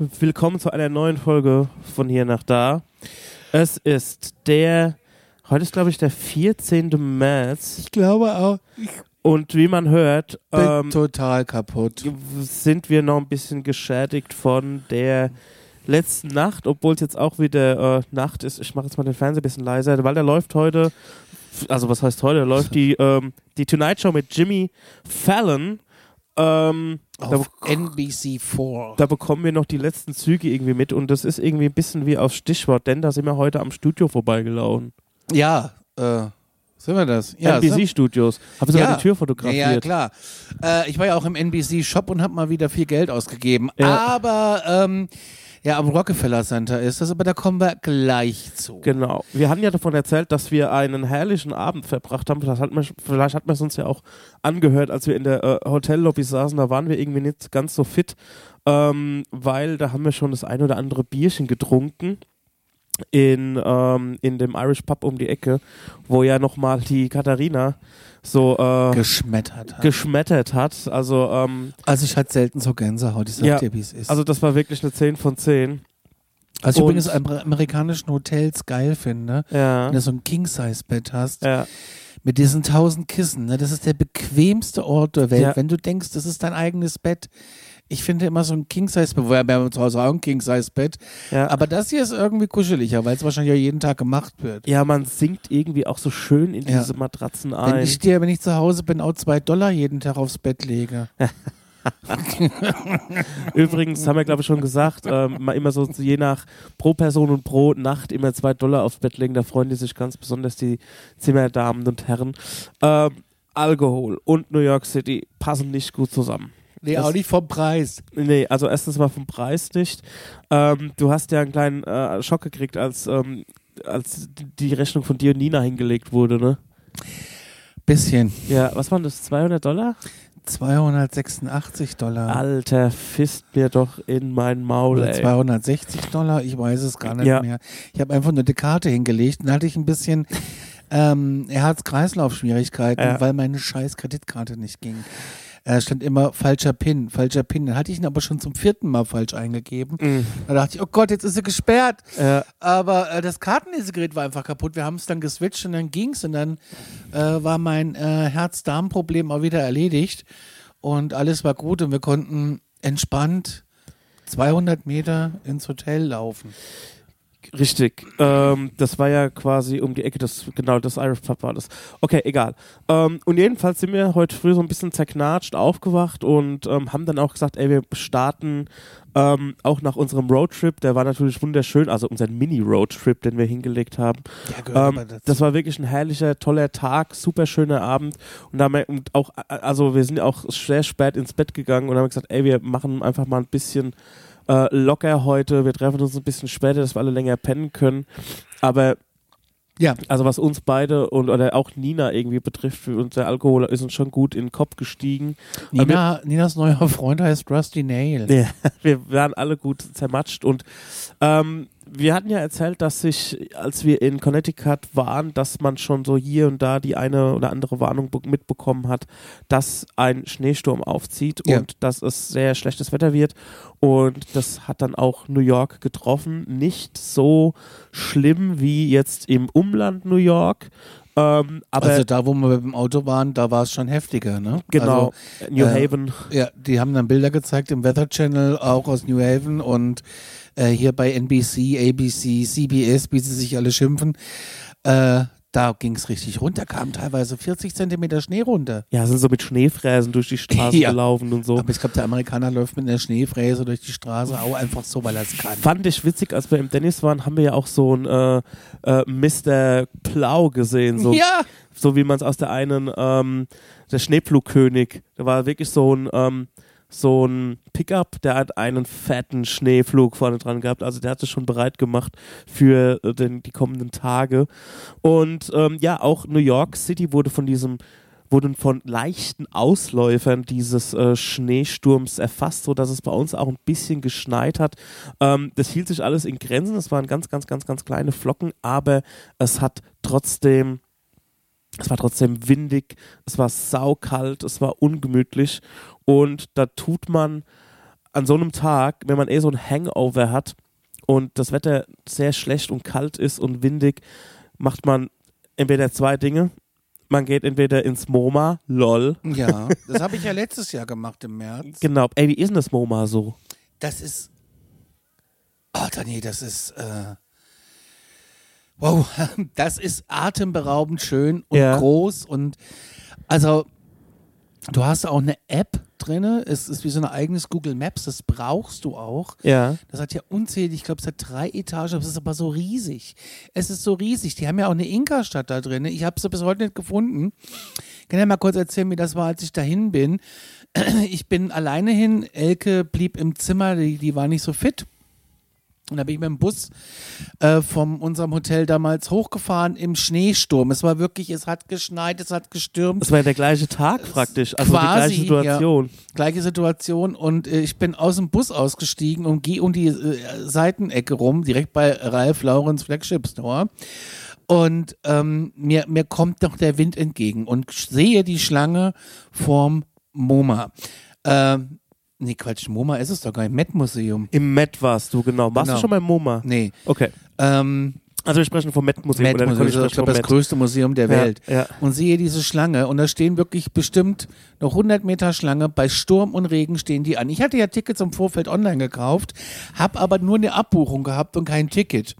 Willkommen zu einer neuen Folge von hier nach da. Es ist der, heute ist glaube ich der 14. März Ich glaube auch. Ich und wie man hört, bin ähm, total kaputt. sind wir noch ein bisschen geschädigt von der letzten Nacht, obwohl es jetzt auch wieder äh, Nacht ist. Ich mache jetzt mal den Fernseher ein bisschen leiser, weil der läuft heute, also was heißt heute, läuft die, ähm, die Tonight Show mit Jimmy Fallon. Ähm, da, Auf NBC4. da bekommen wir noch die letzten Züge irgendwie mit und das ist irgendwie ein bisschen wie aufs Stichwort, denn da sind wir heute am Studio vorbeigelaufen. Ja, äh, sind wir das? Ja, NBC-Studios. Habe sogar Ja. die Tür Ja, fotografiert. ja, klar. Äh, ich war ja auch im NBC-Shop und habe mal wieder viel Geld ausgegeben. Ja. Aber ähm, ja, am Rockefeller Center ist das, aber da kommen wir gleich zu. Genau. Wir hatten ja davon erzählt, dass wir einen herrlichen Abend verbracht haben. Vielleicht hat man, vielleicht hat man es uns ja auch angehört, als wir in der äh, Hotellobby saßen. Da waren wir irgendwie nicht ganz so fit, ähm, weil da haben wir schon das ein oder andere Bierchen getrunken in, ähm, in dem Irish Pub um die Ecke, wo ja nochmal die Katharina so äh, Geschmettert hat. geschmettert hat. Also, ähm, also ich hatte selten so Gänsehaut, ich sag Ja, dir, wie es ist. also das war wirklich eine 10 von 10. was ich übrigens an amerikanischen Hotels geil finde, Ja. wenn du so ein King-Size-Bett hast, Ja. mit diesen tausend Kissen. Ne? Das ist der bequemste Ort der Welt. Wenn du denkst, das ist dein eigenes Bett. Ich finde immer so ein King-Size-Bett, wir haben zu Hause auch ein King-Size-Bett. ja. Aber das hier ist irgendwie kuscheliger, weil es wahrscheinlich auch jeden Tag gemacht wird. ja, man sinkt irgendwie auch so schön in Ja. diese Matratzen Wenn ein. ich dir, wenn ich zu Hause bin, auch zwei Dollar jeden Tag aufs Bett lege. Übrigens haben wir, glaube ich, schon gesagt, ähm, immer so je nach pro Person und pro Nacht immer zwei Dollar aufs Bett legen. Da freuen die sich ganz besonders die Zimmerdamen und Herren. Ähm, Alkohol und New York City passen nicht gut zusammen. Nee, Das- auch nicht vom Preis. Nee, also erstens mal vom Preis nicht. Ähm, du hast ja einen kleinen äh, Schock gekriegt, als, ähm, als die Rechnung von dir und Nina hingelegt wurde, ne? Bisschen. Ja, was waren das? 200 Dollar? 286 Dollar. Alter, fisst mir doch in mein Maul, Oder ey. 260 Dollar, ich weiß es gar nicht Ja. mehr. Ich habe einfach nur die Karte hingelegt und dann hatte ich ein bisschen ähm, Herz-Kreislauf-Schwierigkeiten, Ja. weil meine scheiß Kreditkarte nicht ging. Äh, stand immer falscher PIN, falscher PIN. Dann hatte ich ihn aber schon zum vierten Mal falsch eingegeben. Mhm. Da dachte ich, oh Gott, jetzt ist sie gesperrt. Äh, Aber äh, das Kartenlesegerät war einfach kaputt. Wir haben es dann geswitcht und dann ging's und dann äh, war mein äh, Herz-Darm-Problem auch wieder erledigt und alles war gut und wir konnten entspannt 200 Meter ins Hotel laufen. Richtig. Ähm, das war ja quasi um die Ecke, das, genau, das Irish Pub war das. Okay, egal. Ähm, und jedenfalls sind wir heute früh so ein bisschen zerknatscht aufgewacht und ähm, haben dann auch gesagt, ey, wir starten ähm, auch nach unserem Roadtrip. Der war natürlich wunderschön, also unser Mini-Roadtrip, den wir hingelegt haben. Ja, Ähm, das war wirklich ein herrlicher, toller Tag, super schöner Abend. Und, da haben wir, und auch, also wir sind auch sehr spät ins Bett gegangen und haben gesagt, ey, wir machen einfach mal ein bisschen äh, locker heute. Wir treffen uns ein bisschen später, dass wir alle länger pennen können. Aber ja, also was uns beide und oder auch Nina irgendwie betrifft, für uns der Alkohol ist uns schon gut in den Kopf gestiegen. Nina, Ninas neuer Freund heißt Rusty Nail. Ja, wir waren alle gut zermatscht und ähm, wir hatten ja erzählt, dass sich, als wir in Connecticut waren, dass man schon so hier und da die eine oder andere Warnung be- mitbekommen hat, dass ein Schneesturm aufzieht Ja. und dass es sehr schlechtes Wetter wird. Und das hat dann auch New York getroffen. Nicht so schlimm wie jetzt im Umland New York. Ähm, also da, wo wir mit dem Auto waren, da war es schon heftiger, ne? genau, Also, New äh, Haven. Ja, die haben dann Bilder gezeigt im Weather Channel, auch aus New Haven und äh, hier bei NBC, ABC, CBS, wie sie sich alle schimpfen. Äh, da ging es richtig runter, kamen teilweise 40 Zentimeter Schnee runter. Ja, sind so mit Schneefräsen durch die Straße Ja. gelaufen und so. Aber ich glaube, der Amerikaner läuft mit einer Schneefräse durch die Straße, auch einfach so, weil er es kann. Fand ich witzig, als wir im Dennis waren, haben wir ja auch so ein äh, äh, Mr. Plow gesehen, so, Ja, so wie man es aus der einen, ähm, der Schneepflugkönig, da war wirklich so ein, ähm, so ein Pickup, der hat einen fetten Schneeflug vorne dran gehabt, also der hat sich schon bereit gemacht für äh, den, die kommenden Tage. Und ähm, ja, auch New York City wurde von diesem wurden von leichten Ausläufern dieses äh, Schneesturms erfasst, sodass es bei uns auch ein bisschen geschneit hat. Ähm, das hielt sich alles in Grenzen. Es waren ganz, ganz, ganz, ganz kleine Flocken, aber es hat trotzdem, es war trotzdem windig, es war saukalt, es war ungemütlich und da tut man an so einem Tag, wenn man eh so ein Hangover hat und das Wetter sehr schlecht und kalt ist und windig, macht man entweder zwei Dinge. Man geht entweder ins MoMA, lol. Ja, das habe ich ja letztes Jahr gemacht im März. Genau. Ey, wie ist denn das MoMA so? Das ist. Alter, nee, das ist. Äh, wow, das ist atemberaubend schön und Ja. groß und also du hast auch eine App drinne. Es ist wie so ein eigenes Google Maps. Das brauchst du auch. Ja. Das hat ja unzählig, ich glaube, es hat drei Etagen, aber es ist aber so riesig. Es ist so riesig. Die haben ja auch eine Inka-Stadt da drin. Ich habe sie bis heute nicht gefunden. Ich kann ja mal kurz erzählen, wie das war, als ich dahin bin. Ich bin alleine hin. Elke blieb im Zimmer, die, die war nicht so fit. Und da bin ich mit dem Bus äh, von unserem Hotel damals hochgefahren im Schneesturm. Es war wirklich, es hat geschneit, es hat gestürmt. Das war ja der gleiche Tag praktisch. Also quasi, die gleiche Situation. Gleiche Situation und äh, ich bin aus dem Bus ausgestiegen und gehe um die äh, Seitenecke rum, direkt bei Ralf Laurens Flagship Store. Und ähm, mir, mir kommt noch der Wind entgegen und sehe die Schlange vorm MoMA. Ähm, nee, Quatsch, MoMA ist es doch gar nicht, Met-Museum. Im Met warst du, genau. Warst Genau. du schon beim MoMA? Nee. Okay. Ähm, Also wir sprechen vom Met-Museum. oder Met-Museum, ich ich glaube, das größte Museum der Ja, Welt. ja. Und sehe diese Schlange und da stehen wirklich bestimmt noch 100 Meter Schlange. Bei Sturm und Regen stehen die an. Ich hatte ja Tickets im Vorfeld online gekauft, habe aber nur eine Abbuchung gehabt und kein Ticket.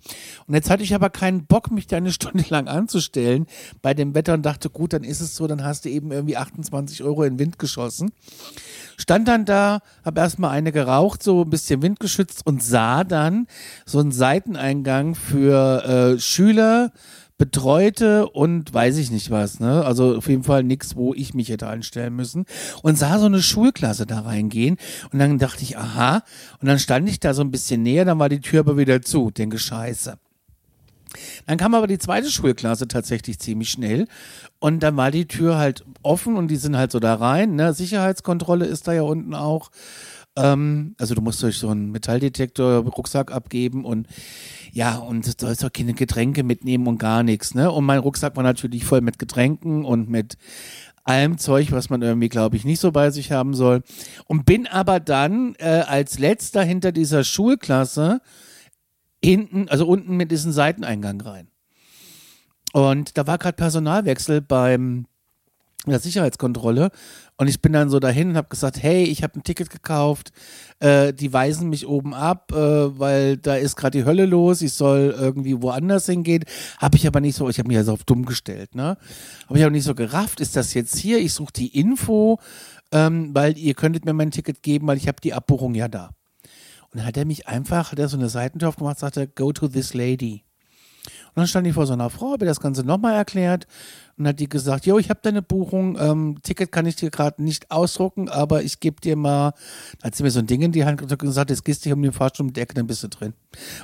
Und jetzt hatte ich aber keinen Bock, mich da eine Stunde lang anzustellen bei dem Wetter und dachte, gut, dann ist es so, dann hast du eben irgendwie 28 Euro in den Wind geschossen. Stand dann da, habe erstmal eine geraucht, so ein bisschen windgeschützt und sah dann so einen Seiteneingang für äh, Schüler, Betreute und weiß ich nicht was, ne? Also auf jeden Fall nichts, wo ich mich hätte anstellen müssen. Und sah so eine Schulklasse da reingehen. Und dann dachte ich, aha. Und dann stand ich da so ein bisschen näher, dann war die Tür aber wieder zu. Denke, scheiße. Dann kam aber die zweite Schulklasse tatsächlich ziemlich schnell. Und dann war die Tür halt offen und die sind halt so da rein. Ne? Sicherheitskontrolle ist da ja unten auch. Ähm, also du musst durch so einen Metalldetektor Rucksack abgeben und ja, und du sollst auch keine Getränke mitnehmen und gar nichts. Ne? Und mein Rucksack war natürlich voll mit Getränken und mit allem Zeug, was man irgendwie, glaube ich, nicht so bei sich haben soll. Und bin aber dann äh, als letzter hinter dieser Schulklasse hinten, also unten mit diesem Seiteneingang rein. Und da war gerade Personalwechsel beim der Sicherheitskontrolle und ich bin dann so dahin und habe gesagt, hey, ich habe ein Ticket gekauft, äh, die weisen mich oben ab, äh, weil da ist gerade die Hölle los, ich soll irgendwie woanders hingehen. Habe ich aber nicht so, ich habe mich also auf dumm gestellt, ne? Habe ich auch nicht so gerafft, ist das jetzt hier? Ich suche die Info, ähm, weil ihr könntet mir mein Ticket geben, weil ich habe die Abbuchung ja da. Und dann hat er mich einfach, hat er so eine Seitentür aufgemacht, sagte, go to this lady. Und dann stand ich vor so einer Frau, habe das Ganze nochmal erklärt und hat die gesagt, jo, ich habe deine Buchung, ähm, Ticket kann ich dir gerade nicht ausdrucken, aber ich gebe dir mal, da hat sie mir so ein Ding in die Hand gedrückt und gesagt, jetzt gehst du hier um den Fahrstuhl mit der Ecke, dann bist du drin.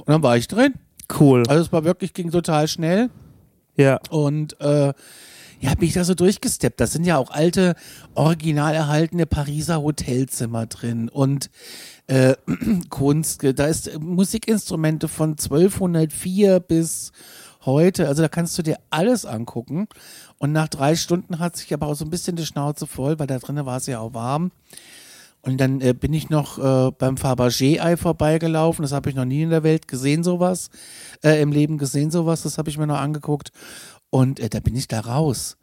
Und dann war ich drin. Cool. Also es war wirklich, ging total schnell. Ja. Und äh, ja, bin ich da so durchgesteppt. Das sind ja auch alte, original erhaltene Pariser Hotelzimmer drin und äh, Kunst. Da ist äh, Musikinstrumente von 1204 bis heute. Also da kannst du dir alles angucken. Und nach drei Stunden hat sich aber auch so ein bisschen die Schnauze voll, weil da drinnen war es ja auch warm. Und dann äh, bin ich noch äh, beim Fabergé-Ei vorbeigelaufen. Das habe ich noch nie in der Welt gesehen, sowas. Äh, Im Leben gesehen, sowas. Das habe ich mir noch angeguckt. Und äh, da bin ich da raus.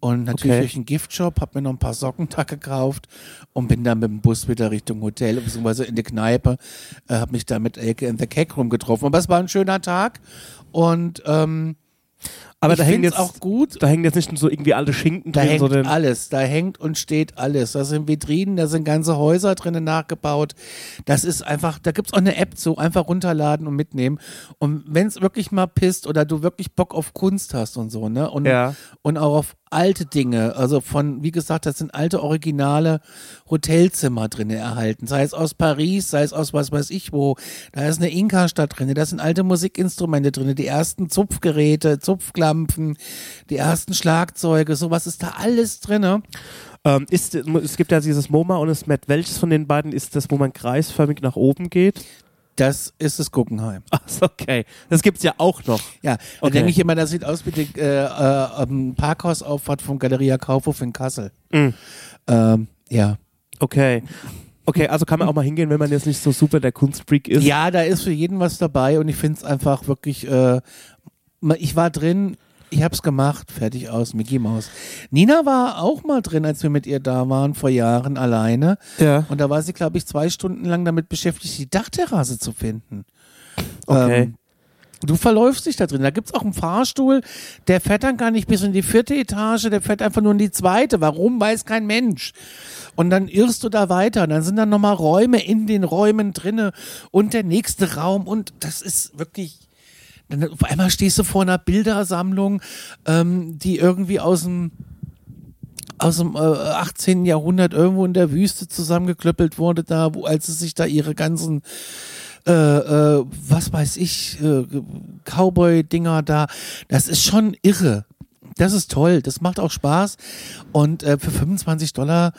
Und natürlich Okay. durch einen Giftshop, habe mir noch ein paar Socken da gekauft und bin dann mit dem Bus wieder Richtung Hotel, beziehungsweise in die Kneipe, äh, habe mich da mit Elke in the Cake Room getroffen. Aber es war ein schöner Tag und ähm, Aber ich da hängen find's jetzt auch gut. Da hängen jetzt nicht nur so irgendwie alte Schinken Da drin, hängt sondern alles, da hängt und steht alles. Da sind Vitrinen, da sind ganze Häuser drinnen nachgebaut. Das ist einfach, da gibt's auch eine App so, einfach runterladen und mitnehmen. Und wenn es wirklich mal pisst oder du wirklich Bock auf Kunst hast und so, ne? Und, Ja. und auch auf alte Dinge, also von, wie gesagt, das sind alte originale Hotelzimmer drinnen erhalten, sei es aus Paris, sei es aus was weiß ich wo. Da ist eine Inka-Stadt drin, da sind alte Musikinstrumente drin, die ersten Zupfgeräte, Zupfklampen, die ersten Schlagzeuge, sowas ist da alles drin. ähm, ist, es gibt ja dieses MoMA und das Met. Welches von den beiden ist das, wo man kreisförmig nach oben geht? Das ist das Guggenheim. Ach, okay. Das gibt's ja auch noch. Ja, Okay. denke ich immer, das sieht aus wie die äh, äh, ähm, Parkhausauffahrt von Galeria Kaufhof in Kassel. Mhm. Ähm, ja. Okay. Okay, also kann man auch mal hingehen, wenn man jetzt nicht so super der Kunstfreak ist. Ja, da ist für jeden was dabei und ich finde es einfach wirklich, äh, ich war drin, ich hab's gemacht, fertig aus, Mickey Maus. Nina war auch mal drin, als wir mit ihr da waren, vor Jahren alleine. Ja. Und da war sie, glaube ich, zwei Stunden lang damit beschäftigt, die Dachterrasse zu finden. Okay. Ähm, du verläufst dich da drin. Da gibt's auch einen Fahrstuhl, der fährt dann gar nicht bis in die vierte Etage, der fährt einfach nur in die zweite. Warum, weiß kein Mensch. Und dann irrst du da weiter. Und dann sind dann nochmal Räume in den Räumen drinne und der nächste Raum. Und das ist wirklich. Dann auf einmal stehst du vor einer Bildersammlung, ähm, die irgendwie aus dem aus dem äh, 18. Jahrhundert irgendwo in der Wüste zusammengeklöppelt wurde, da, wo, als sie sich da ihre ganzen äh, äh, was weiß ich, äh, Cowboy-Dinger da. Das ist schon irre. Das ist toll. Das macht auch Spaß. Und äh, für 25 Dollar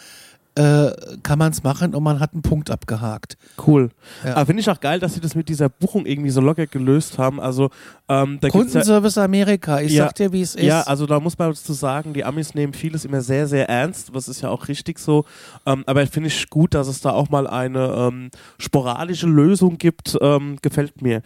äh, kann man es machen und man hat einen Punkt abgehakt. Cool. Ja. Aber finde ich auch geil, dass sie das mit dieser Buchung irgendwie so locker gelöst haben. Also ähm, da gibt's ja, Kundenservice Amerika, ich Ja. sag dir, wie es ist. ja, also da muss man dazu sagen, die Amis nehmen vieles immer sehr, sehr ernst, was ist ja auch richtig so. Ähm, aber finde ich gut, dass es da auch mal eine ähm, sporadische Lösung gibt, ähm, gefällt mir.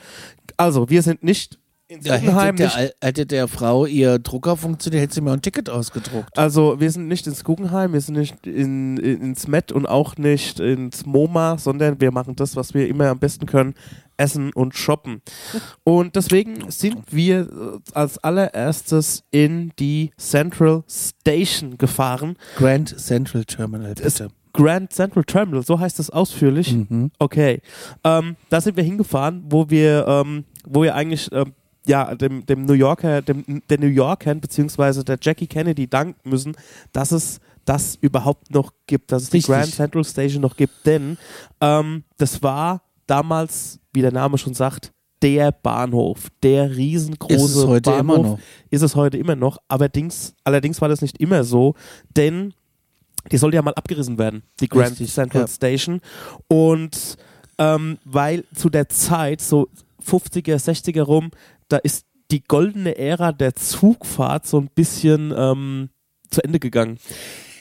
Also, wir sind nicht in da Guggenheim, hätte, der, hätte der Frau ihr Drucker funktioniert, hätte sie mir ein Ticket ausgedruckt. Also wir sind nicht ins Guggenheim, wir sind nicht in, in, ins Met und auch nicht ins MoMA, sondern wir machen das, was wir immer am besten können, essen und shoppen. Und deswegen sind wir äh, als allererstes in die Central Station gefahren. Grand Central Terminal, bitte. Grand Central Terminal, so heißt das ausführlich. Mhm. Okay. Ähm, da sind wir hingefahren, wo wir, ähm, wo wir eigentlich ähm, ja, dem, dem New Yorker, dem, der New Yorkern beziehungsweise der Jackie Kennedy danken müssen, dass es das überhaupt noch gibt, dass es Richtig. die Grand Central Station noch gibt. Denn ähm, das war damals, wie der Name schon sagt, der Bahnhof, der riesengroße Ist es heute Bahnhof. immer noch. Ist es heute immer noch. Allerdings, allerdings war das nicht immer so, denn die sollte ja mal abgerissen werden, die Grand Richtig, Central ja. Station. Und ähm, weil zu der Zeit, so 50er, 60er rum, da ist die goldene Ära der Zugfahrt so ein bisschen ähm, zu Ende gegangen.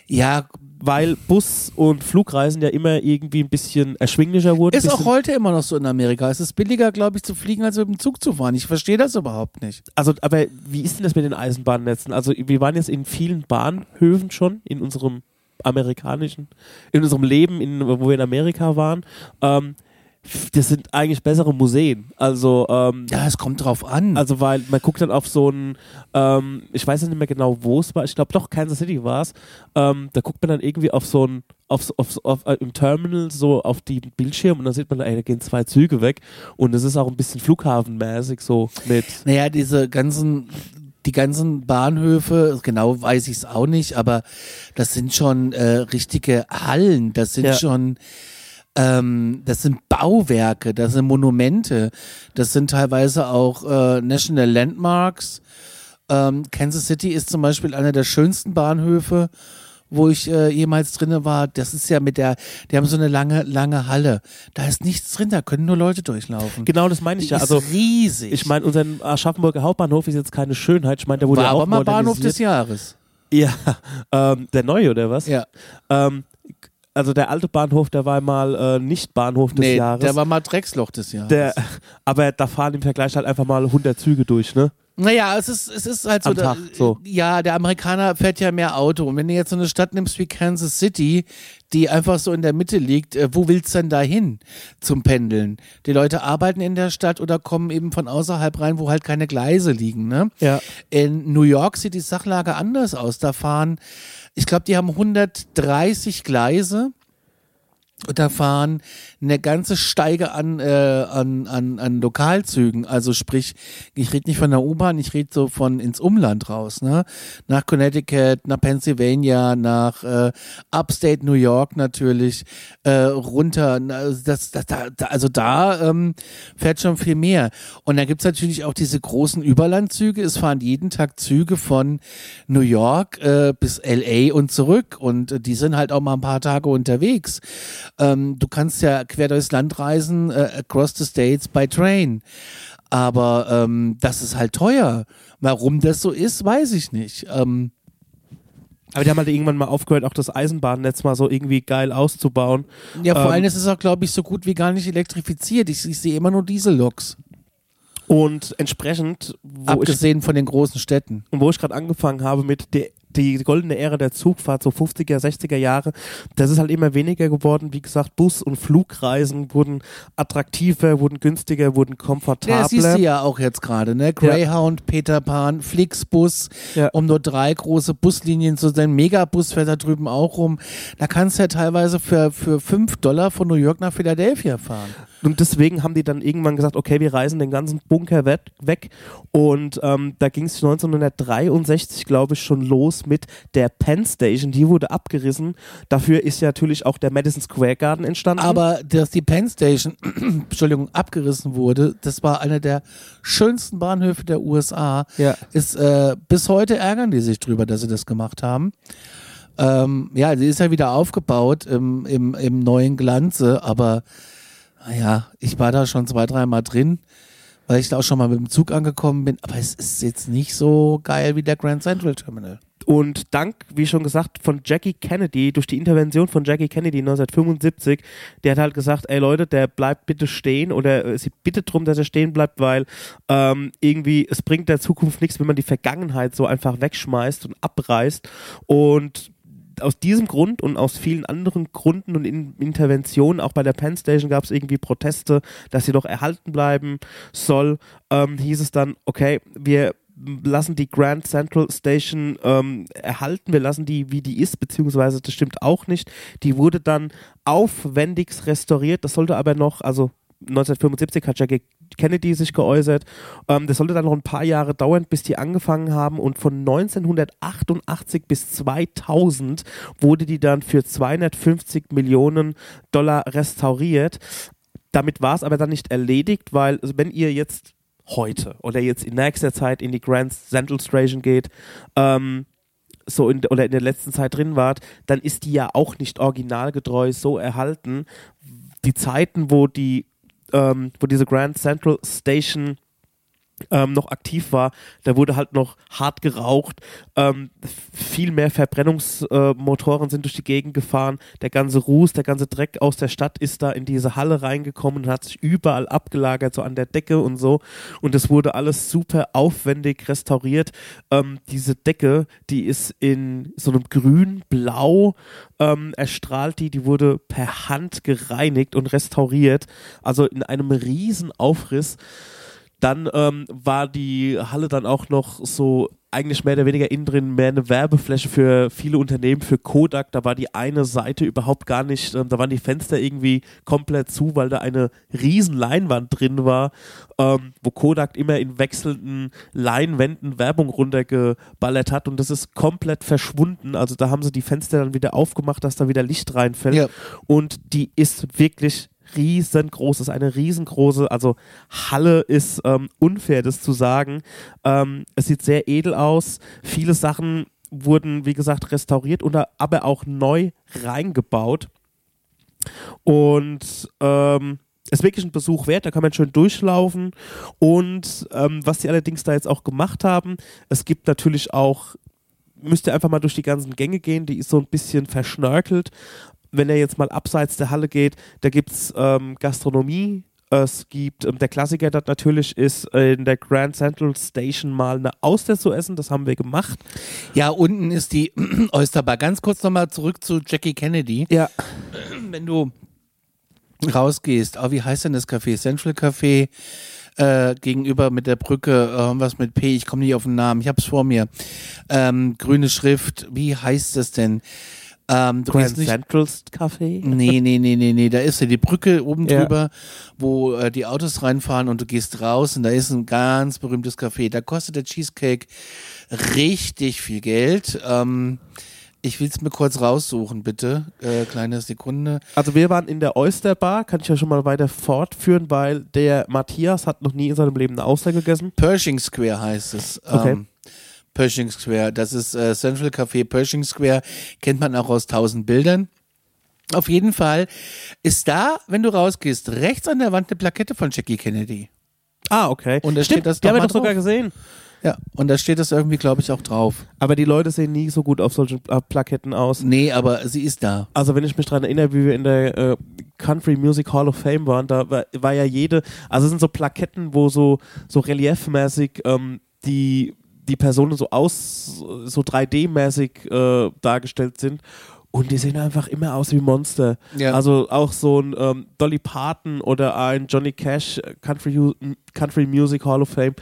Ja, Weil Bus- und Flugreisen ja immer irgendwie ein bisschen erschwinglicher wurden. ist auch heute immer noch so in Amerika. Es ist billiger, glaube ich, zu fliegen, als mit dem Zug zu fahren. Ich verstehe das überhaupt nicht. Also, aber wie ist denn das mit den Eisenbahnnetzen? Also, wir waren jetzt in vielen Bahnhöfen schon, in unserem amerikanischen, in unserem Leben, in, wo wir in Amerika waren. Ähm, das sind eigentlich bessere Museen. Also, ähm, Ja, es kommt drauf an. also weil man guckt dann auf so ein, ähm, ich weiß nicht mehr genau, wo es war, ich glaube doch Kansas City war es, ähm, da guckt man dann irgendwie auf so ein, auf, auf, auf äh, im Terminal so auf die Bildschirm und dann sieht man, ey, da gehen zwei Züge weg und es ist auch ein bisschen flughafenmäßig so mit. Naja, diese ganzen, die ganzen Bahnhöfe, genau weiß ich es auch nicht, aber das sind schon äh, richtige Hallen, das sind Ja. schon, ähm, das sind Bauwerke, das sind Monumente, das sind teilweise auch äh, National Landmarks. Ähm, Kansas City ist zum Beispiel einer der schönsten Bahnhöfe, wo ich äh, jemals drinne war. Das ist ja mit der, die haben so eine lange, lange Halle. Da ist nichts drin, da können nur Leute durchlaufen. Genau, das meine ich Die ja. ist Also riesig. ich meine, unser Aschaffenburger Hauptbahnhof ist jetzt keine Schönheit. Ich meine, der wurde war ja auch aber mal Bahnhof des Jahres. Ja, ähm, der neue oder was? Ja. Ähm, also der alte Bahnhof, der war mal äh, nicht Bahnhof des Nee, Jahres. der war mal Drecksloch des Jahres. Der, aber da fahren im Vergleich halt einfach mal 100 Züge durch, ne? naja, es ist, es ist halt so, Am Tag, da- so. Ja, der Amerikaner fährt ja mehr Auto. Und wenn du jetzt so eine Stadt nimmst wie Kansas City, die einfach so in der Mitte liegt, äh, wo willst du denn da hin zum Pendeln? Die Leute arbeiten in der Stadt oder kommen eben von außerhalb rein, wo halt keine Gleise liegen, ne? Ja. In New York sieht die Sachlage anders aus. Da fahren, ich glaube, die haben 130 Gleise. Und da fahren eine ganze Steige an, äh, an, an, an Lokalzügen. Also sprich, ich rede nicht von der U-Bahn, ich rede so von ins Umland raus, ne? Nach Connecticut, nach Pennsylvania, nach äh, Upstate New York natürlich, äh, runter. Das, das, da, da, also da ähm, fährt schon viel mehr. Und dann gibt's natürlich auch diese großen Überlandzüge. Es fahren jeden Tag Züge von New York äh, bis LA und zurück. Und äh, die sind halt auch mal ein paar Tage unterwegs. Ähm, du kannst ja quer durchs Land reisen, äh, across the states by train. Aber ähm, das ist halt teuer. Warum das so ist, weiß ich nicht. Ähm, Aber die haben halt irgendwann mal aufgehört, auch das Eisenbahnnetz mal so irgendwie geil auszubauen. Ja, vor Ähm, allem ist es auch, glaube ich, so gut wie gar nicht elektrifiziert. Ich, ich sehe immer nur Dieselloks. Und entsprechend, wo ich Abgesehen von den großen Städten. Und wo ich gerade angefangen habe mit der die goldene Ära der Zugfahrt, so 50er, 60er Jahre, das ist halt immer weniger geworden. Wie gesagt, Bus- und Flugreisen wurden attraktiver, wurden günstiger, wurden Ja, komfortabler. das siehst du ja auch jetzt gerade, ne? Greyhound, Peter Pan, Flixbus, Ja. um nur drei große Buslinien zu sein. Megabus fährt da drüben auch rum. Da kannst du ja teilweise für, für fünf Dollar von New York nach Philadelphia fahren. Und deswegen haben die dann irgendwann gesagt, okay, wir reisen den ganzen Bunker weg. weg. Und ähm, da ging es 1963, glaube ich, schon los mit der Penn Station. Die wurde abgerissen. Dafür ist ja natürlich auch der Madison Square Garden entstanden. Aber dass die Penn Station, Entschuldigung, abgerissen wurde, das war einer der schönsten Bahnhöfe der USA. Ja. Ist, äh, bis heute ärgern die sich drüber, dass sie das gemacht haben. Ähm, ja, sie ist ja wieder aufgebaut im, im, im neuen Glanze, aber naja, ich war da schon zwei, dreimal drin, weil ich da auch schon mal mit dem Zug angekommen bin, aber es ist jetzt nicht so geil wie der Grand Central Terminal. Und dank, wie schon gesagt, von Jackie Kennedy, durch die Intervention von Jackie Kennedy 1975, der hat halt gesagt, ey Leute, der bleibt bitte stehen oder äh, sie bittet drum, dass er stehen bleibt, weil ähm, irgendwie es bringt der Zukunft nichts, wenn man die Vergangenheit so einfach wegschmeißt und abreißt. Und aus diesem Grund und aus vielen anderen Gründen und in Interventionen, auch bei der Penn Station gab es irgendwie Proteste, dass sie doch erhalten bleiben soll, ähm, hieß es dann, okay, wir lassen die Grand Central Station ähm, erhalten, wir lassen die, wie die ist, beziehungsweise das stimmt auch nicht. Die wurde dann aufwendigst restauriert, das sollte aber noch, also 1975 hat Jackie Kennedy sich geäußert. Ähm, das sollte dann noch ein paar Jahre dauern, bis die angefangen haben. Und von 1988 bis 2000 wurde die dann für 250 Millionen Dollar restauriert. Damit war es aber dann nicht erledigt, weil also wenn ihr jetzt heute oder jetzt in nächster Zeit in die Grand Central Station geht, ähm, so in, oder in der letzten Zeit drin wart, dann ist die ja auch nicht originalgetreu so erhalten. Die Zeiten, wo die ähm, wo diese Grand Central Station ähm, noch aktiv war, da wurde halt noch hart geraucht, ähm, viel mehr Verbrennungsmotoren äh, sind durch die Gegend gefahren, der ganze Ruß, der ganze Dreck aus der Stadt ist da in diese Halle reingekommen und hat sich überall abgelagert, so an der Decke und so und es wurde alles super aufwendig restauriert. Ähm, diese Decke, die ist in so einem grün, blau ähm, erstrahlt die, die wurde per Hand gereinigt und restauriert, also in einem riesen Aufriss. Dann ähm, war die Halle dann auch noch so eigentlich mehr oder weniger innen drin mehr eine Werbefläche für viele Unternehmen, für Kodak. Da war die eine Seite überhaupt gar nicht, ähm, da waren die Fenster irgendwie komplett zu, weil da eine riesen Leinwand drin war, ähm, wo Kodak immer in wechselnden Leinwänden Werbung runtergeballert hat und das ist komplett verschwunden. Also da haben sie die Fenster dann wieder aufgemacht, dass da wieder Licht reinfällt Ja. und die ist wirklich riesengroß, ist eine riesengroße, also Halle ist ähm, unfair, das zu sagen. Ähm, es sieht sehr edel aus. Viele Sachen wurden, wie gesagt, restauriert oder aber auch neu reingebaut. Und ähm, ist wirklich ein Besuch wert, da kann man schön durchlaufen. Und ähm, was sie allerdings da jetzt auch gemacht haben, es gibt natürlich auch, müsst ihr einfach mal durch die ganzen Gänge gehen, die ist so ein bisschen verschnörkelt. Wenn er jetzt mal abseits der Halle geht, da gibt es ähm, Gastronomie. Es gibt, ähm, der Klassiker dort natürlich ist äh, in der Grand Central Station mal eine Austern zu essen, das haben wir gemacht. Ja, unten ist die Oysterbar. Ganz kurz nochmal zurück zu Jackie Kennedy. Ja, Wenn du rausgehst, oh, wie heißt denn das Café? Central Café äh, gegenüber mit der Brücke, äh, irgendwas mit P, ich komme nicht auf den Namen, ich hab's vor mir. Ähm, grüne Schrift, wie heißt das denn? Ähm, du Grand gehst nicht, Central Café. Nee, nee, nee, nee, nee. Da ist ja die Brücke oben Ja. drüber, wo äh, die Autos reinfahren und du gehst raus und da ist ein ganz berühmtes Café. Da kostet der Cheesecake richtig viel Geld. Ähm, ich will es mir kurz raussuchen, bitte. Äh, kleine Sekunde. Also wir waren in der Oyster Bar, kann ich ja schon mal weiter fortführen, weil der Matthias hat noch nie in seinem Leben eine Auster gegessen. Pershing Square heißt es. Okay. Ähm, Pershing Square, das ist äh, Central Café Pershing Square, kennt man auch aus tausend Bildern. Auf jeden Fall ist da, wenn du rausgehst, rechts an der Wand eine Plakette von Jackie Kennedy. Ah, okay. Und da steht das die haben wir doch sogar gesehen. Ja, und da steht das irgendwie, glaube ich, auch drauf. Aber die Leute sehen nie so gut auf solchen äh, Plaketten aus. Nee, aber sie ist da. Also wenn ich mich daran erinnere, wie wir in der äh, Country Music Hall of Fame waren, da war, war ja jede, also es sind so Plaketten, wo so, so reliefmäßig ähm, die, die Personen so aus, so 3D-mäßig äh, dargestellt sind. Und die sehen einfach immer aus wie Monster. Ja. Also auch so ein ähm, Dolly Parton oder ein Johnny Cash äh, Country, Country Music Hall of Fame.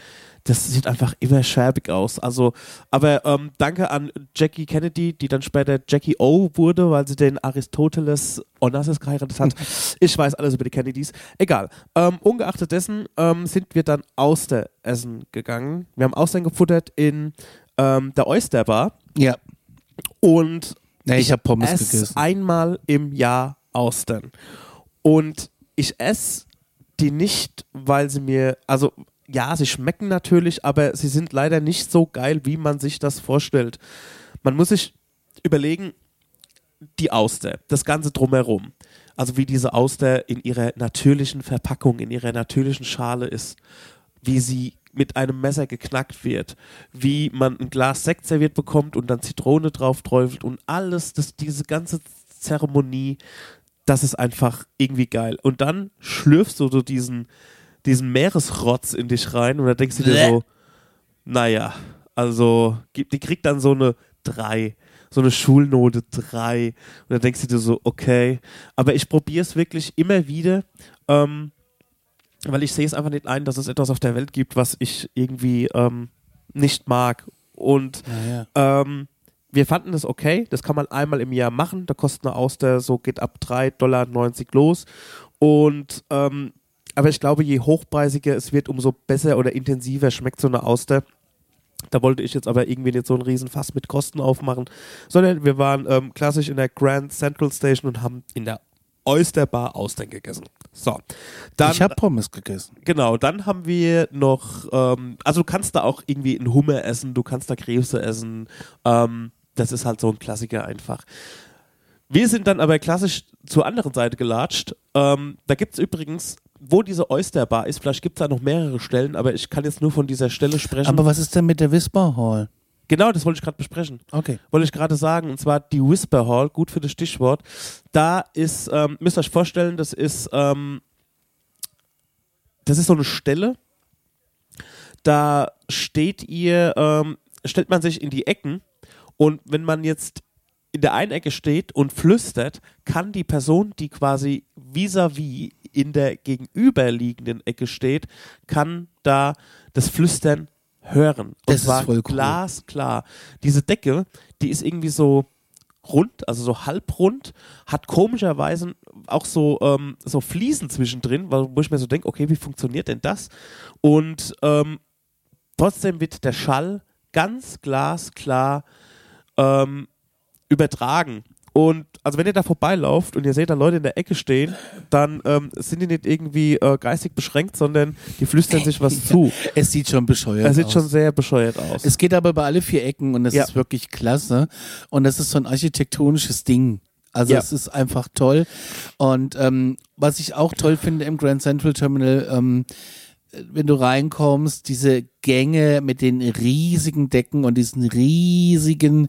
Das sieht einfach immer schäbig aus. Also, aber ähm, danke an Jackie Kennedy, die dann später Jackie O wurde, weil sie den Aristoteles Onassis geheiratet hat. ich weiß alles über die Kennedys. Egal. Ähm, ungeachtet dessen ähm, sind wir dann aus der Essen gegangen. Wir haben Austern gefuttert in ähm, der Oyster Bar Ja. und Nee, ich habe Pommes esse gegessen. einmal im Jahr Austern. Und ich esse die nicht, weil sie mir, also ja, sie schmecken natürlich, aber sie sind leider nicht so geil, wie man sich das vorstellt. Man muss sich überlegen, die Auster, das Ganze drumherum. Also wie diese Auster in ihrer natürlichen Verpackung, in ihrer natürlichen Schale ist, wie sie mit einem Messer geknackt wird, wie man ein Glas Sekt serviert bekommt und dann Zitrone drauf träufelt und alles, das, diese ganze Zeremonie, das ist einfach irgendwie geil. Und dann schlürfst du so diesen, diesen Meeresrotz in dich rein und dann denkst du dir so, naja, also die kriegt dann so eine 3, so eine Schulnote 3 und dann denkst du dir so, okay, aber ich probiere es wirklich immer wieder, ähm, weil ich sehe es einfach nicht ein, dass es etwas auf der Welt gibt, was ich irgendwie ähm, nicht mag. Und Ja, ähm, wir fanden das okay, das kann man einmal im Jahr machen, da kostet eine Auster, so geht ab 3,90 Dollar los. Und ähm, aber ich glaube, je hochpreisiger es wird, umso besser oder intensiver schmeckt so eine Auster. Da wollte ich jetzt aber irgendwie nicht so einen riesen Fass mit Kosten aufmachen, sondern wir waren ähm, klassisch in der Grand Central Station und haben in der Oyster Bar Austern gegessen. So, dann ich habe Pommes gegessen. Genau, dann haben wir noch, ähm, also du kannst da auch irgendwie einen Hummer essen, du kannst da Krebse essen. Ähm, das ist halt so ein Klassiker einfach. Wir sind dann aber klassisch zur anderen Seite gelatscht. Ähm, da gibt es übrigens, wo diese Oysterbar ist, vielleicht gibt es da noch mehrere Stellen, aber ich kann jetzt nur von dieser Stelle sprechen. Aber was ist denn mit der Whisper Hall? genau, das wollte ich gerade besprechen Okay. wollte ich gerade sagen, und zwar die Whisper Hall, gut für das Stichwort. Da ist, ähm, müsst ihr euch vorstellen, das ist, ähm, das ist so eine Stelle, da steht ihr, ähm, stellt man sich in die Ecken und wenn man jetzt in der einen Ecke steht und flüstert, kann die Person, die quasi vis-à-vis in der gegenüberliegenden Ecke steht, kann da das Flüstern hören. Und Das ist zwar voll cool. glasklar. Diese Decke, die ist irgendwie so rund, also so halbrund, hat komischerweise auch so, ähm, so Fliesen zwischendrin, wo wo ich mir so denke, okay, wie funktioniert denn das? Und ähm, trotzdem wird der Schall ganz glasklar ähm, übertragen. Und also wenn ihr da vorbeilauft und ihr seht da Leute in der Ecke stehen, dann ähm, sind die nicht irgendwie äh, geistig beschränkt, sondern die flüstern sich was zu. Es sieht schon bescheuert Das sieht aus. schon sehr bescheuert aus. es geht aber über alle vier Ecken und das Ja. ist wirklich klasse. Und das ist so ein architektonisches Ding. Also Ja. es ist einfach toll. Und ähm, was ich auch toll finde im Grand Central Terminal, ähm, wenn du reinkommst, diese Gänge mit den riesigen Decken und diesen riesigen,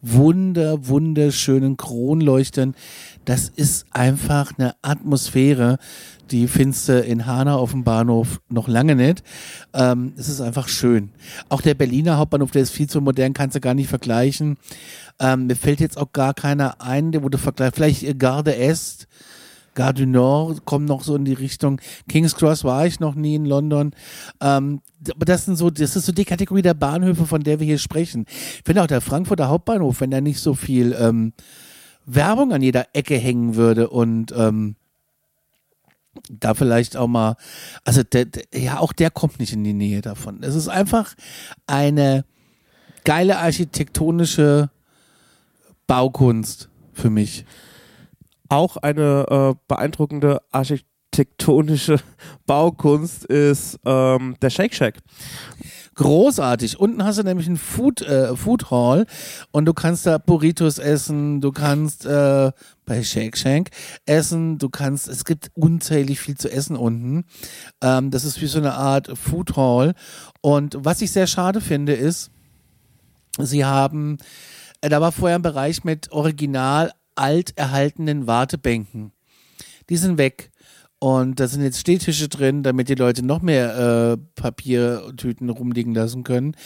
wunder, wunderschönen Kronleuchtern, das ist einfach eine Atmosphäre, die findest du in Hanau auf dem Bahnhof noch lange nicht. Ähm, es ist einfach schön. Auch der Berliner Hauptbahnhof, der ist viel zu modern, kannst du gar nicht vergleichen. Ähm, mir fällt jetzt auch gar keiner ein, der wurde vergleicht. Vielleicht äh, Gare de Est, Gare du Nord kommen noch so in die Richtung. King's Cross war ich noch nie in London. Ähm, das sind so, das ist so die Kategorie der Bahnhöfe, von der wir hier sprechen. Ich finde auch der Frankfurter Hauptbahnhof, wenn da nicht so viel ähm, Werbung an jeder Ecke hängen würde und ähm, da vielleicht auch mal, also der, der, ja, auch der kommt nicht in die Nähe davon. Es ist einfach eine geile architektonische Baukunst für mich. Auch eine äh, beeindruckende architektonische Baukunst ist ähm, der Shake Shack. Großartig. Unten hast du nämlich ein Food, äh, Food Hall und du kannst da Burritos essen, du kannst äh, bei Shake Shack essen, du kannst, es gibt unzählig viel zu essen unten. Ähm, das ist wie so eine Art Food Hall. Und was ich sehr schade finde, ist, sie haben, äh, da war vorher ein Bereich mit original alt erhaltenen Wartebänken. Die sind weg. Und da sind jetzt Stehtische drin, damit die Leute noch mehr äh, Papiertüten rumliegen lassen können.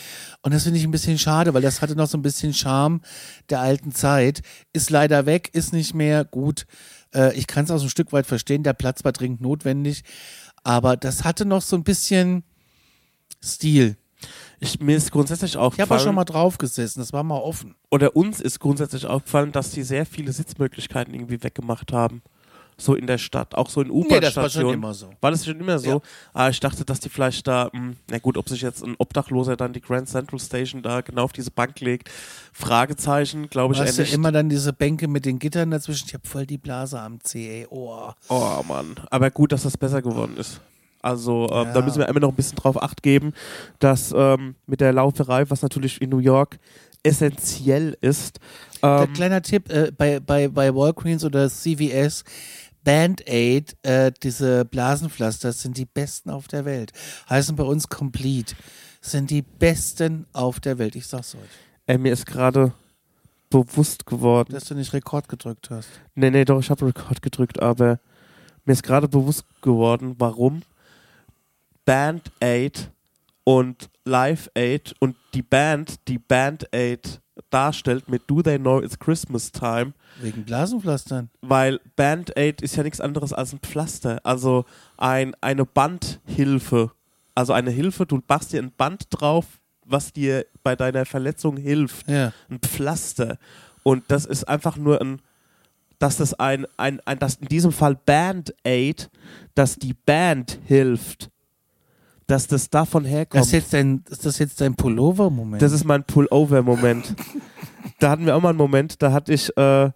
Und das finde ich ein bisschen schade, weil das hatte noch so ein bisschen Charme der alten Zeit. Ist leider weg, ist nicht mehr gut. Äh, ich kann es auch so ein Stück weit verstehen, der Platz war dringend notwendig. Aber das hatte noch so ein bisschen Stil. Ich, mir ist grundsätzlich Ich habe auch schon mal drauf gesessen, das war mal offen. oder uns ist grundsätzlich aufgefallen, dass die sehr viele Sitzmöglichkeiten irgendwie weggemacht haben. So in der Stadt, auch so in Nee, das war schon U-Bahn-Stationen. immer so. War das schon immer so? Ja. Aber ich dachte, dass die vielleicht da, mh, na gut, ob sich jetzt ein Obdachloser dann die Grand Central Station da genau auf diese Bank legt, Fragezeichen, glaube ich hast ja immer dann diese Bänke mit den Gittern dazwischen. Ich habe voll die Blase am C, ey. Oh. Oh Mann, aber gut, dass das besser geworden ist. Also ähm, Ja. da müssen wir immer noch ein bisschen drauf acht geben, dass ähm, mit der Lauferei, was natürlich in New York essentiell ist, ähm, kleiner Tipp, äh, bei, bei, bei Walgreens oder CVS, Band-Aid, äh, diese Blasenpflaster sind die besten auf der Welt. Heißen bei uns Complete. Sind die besten auf der Welt. Ich sag's euch. ey, mir ist gerade bewusst geworden. Dass du nicht Rekord gedrückt hast. Nee, nee, doch, ich habe Record gedrückt, aber mir ist gerade bewusst geworden, warum Band Aid und Live Aid und die Band, die Band Aid darstellt mit Do They Know It's Christmas Time, Wegen Blasenpflastern. weil Band Aid ist ja nichts anderes als ein Pflaster, also ein, eine Bandhilfe. Also eine Hilfe, du machst dir ein Band drauf, was dir bei deiner Verletzung hilft Ja. ein Pflaster. Und das ist einfach nur ein, dass das ein, ein, ein dass in diesem Fall Band-Aid, dass die Band hilft. Dass das davon herkommt. Das ist, jetzt dein, ist das jetzt dein Pullover-Moment? Das ist mein Pullover-Moment. da hatten wir auch mal einen Moment, da hatte ich, äh,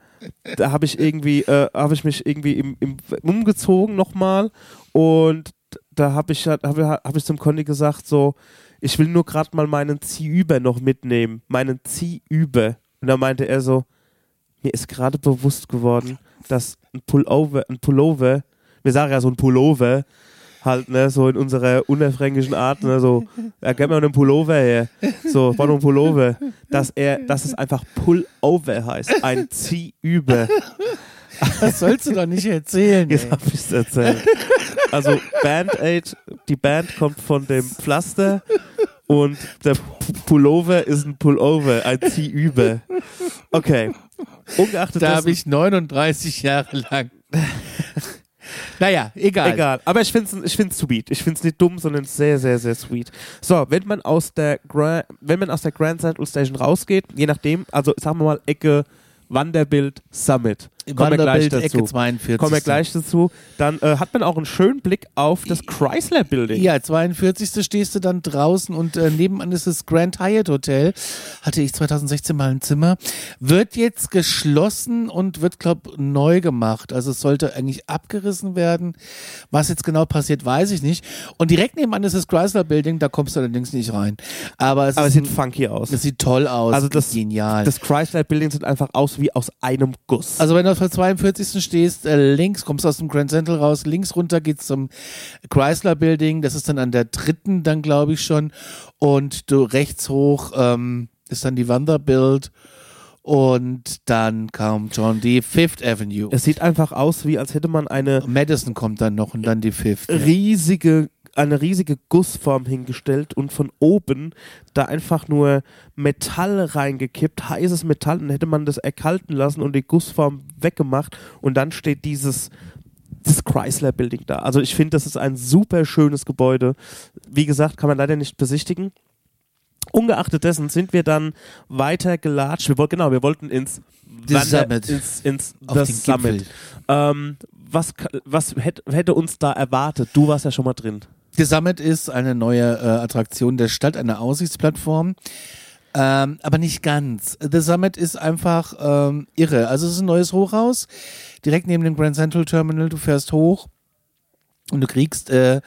da habe ich irgendwie, äh, habe ich mich irgendwie im, im, umgezogen nochmal und da habe ich, habe hab ich zum Conny gesagt, so, ich will nur gerade mal meinen Ziehüber noch mitnehmen, meinen Ziehüber. Und da meinte er so, mir ist gerade bewusst geworden, dass ein Pullover, ein Pullover, wir sagen ja so ein Pullover, halt, ne, so in unserer unerfränkischen Art, ne, so, ja, gib mir einen Pullover her. So, war nur ein Pullover. Dass er, dass es einfach Pullover heißt. Ein Ziehüber. das sollst du doch nicht erzählen. Jetzt Ey. hab ich's erzählt. Also Band-Aid, die Band kommt von dem Pflaster und der Pullover ist ein Pullover, ein Ziehüber. Okay. Ungeachtet Da habe ich 39 Jahre lang. naja, egal. Egal, aber ich finde es ich find's sweet. Ich finde es nicht dumm, sondern sehr, sehr, sehr sweet. So, wenn man aus der Gra wenn man aus der Grand Central Station rausgeht, je nachdem, also sagen wir mal Ecke Wanderbild Summit. Kommen wir gleich Wanderbild, dazu. Ecke 42. Kommen wir gleich dazu. Dann äh, hat man auch einen schönen Blick auf das Chrysler Building. Ja, 42. stehst du dann draußen und äh, nebenan ist das Grand Hyatt Hotel. Hatte ich 2016 mal ein Zimmer. Wird jetzt geschlossen und wird, glaub, neu gemacht. Also es sollte eigentlich abgerissen werden. Was jetzt genau passiert, weiß ich nicht. Und direkt nebenan ist das Chrysler Building, da kommst du allerdings nicht rein. Aber es, Aber es sieht ein, funky aus. es sieht toll aus. Also das- genial. Das Chrysler Building sieht einfach aus wie aus einem Guss. Also wenn du auf der 42. stehst, äh, links, kommst aus dem Grand Central raus, links runter geht's zum Chrysler Building, das ist dann an der dritten dann, glaube ich schon. Und du rechts hoch ähm, ist dann die Vanderbilt und dann kommt schon die Fifth Avenue. es sieht einfach aus, wie als hätte man eine Madison kommt dann noch und dann die Fifth. riesige, eine riesige Gussform hingestellt und von oben da einfach nur Metall reingekippt, heißes Metall, und hätte man das erkalten lassen und die Gussform weggemacht und dann steht dieses das Chrysler Building da. Also ich finde, das ist ein super schönes Gebäude. Wie gesagt, kann man leider nicht besichtigen. Ungeachtet dessen sind wir dann weiter gelatscht. Wir wollten, genau, wir wollten ins The Wander- Summit. ins, ins den Summit. Ähm, was was hätte, hätte uns da erwartet? Du warst ja schon mal drin. The Summit ist eine neue äh, Attraktion der Stadt, eine Aussichtsplattform. Ähm, aber nicht ganz. The Summit ist einfach ähm, irre. Also es ist ein neues Hochhaus, direkt neben dem Grand Central Terminal. Du fährst hoch Und du kriegst äh,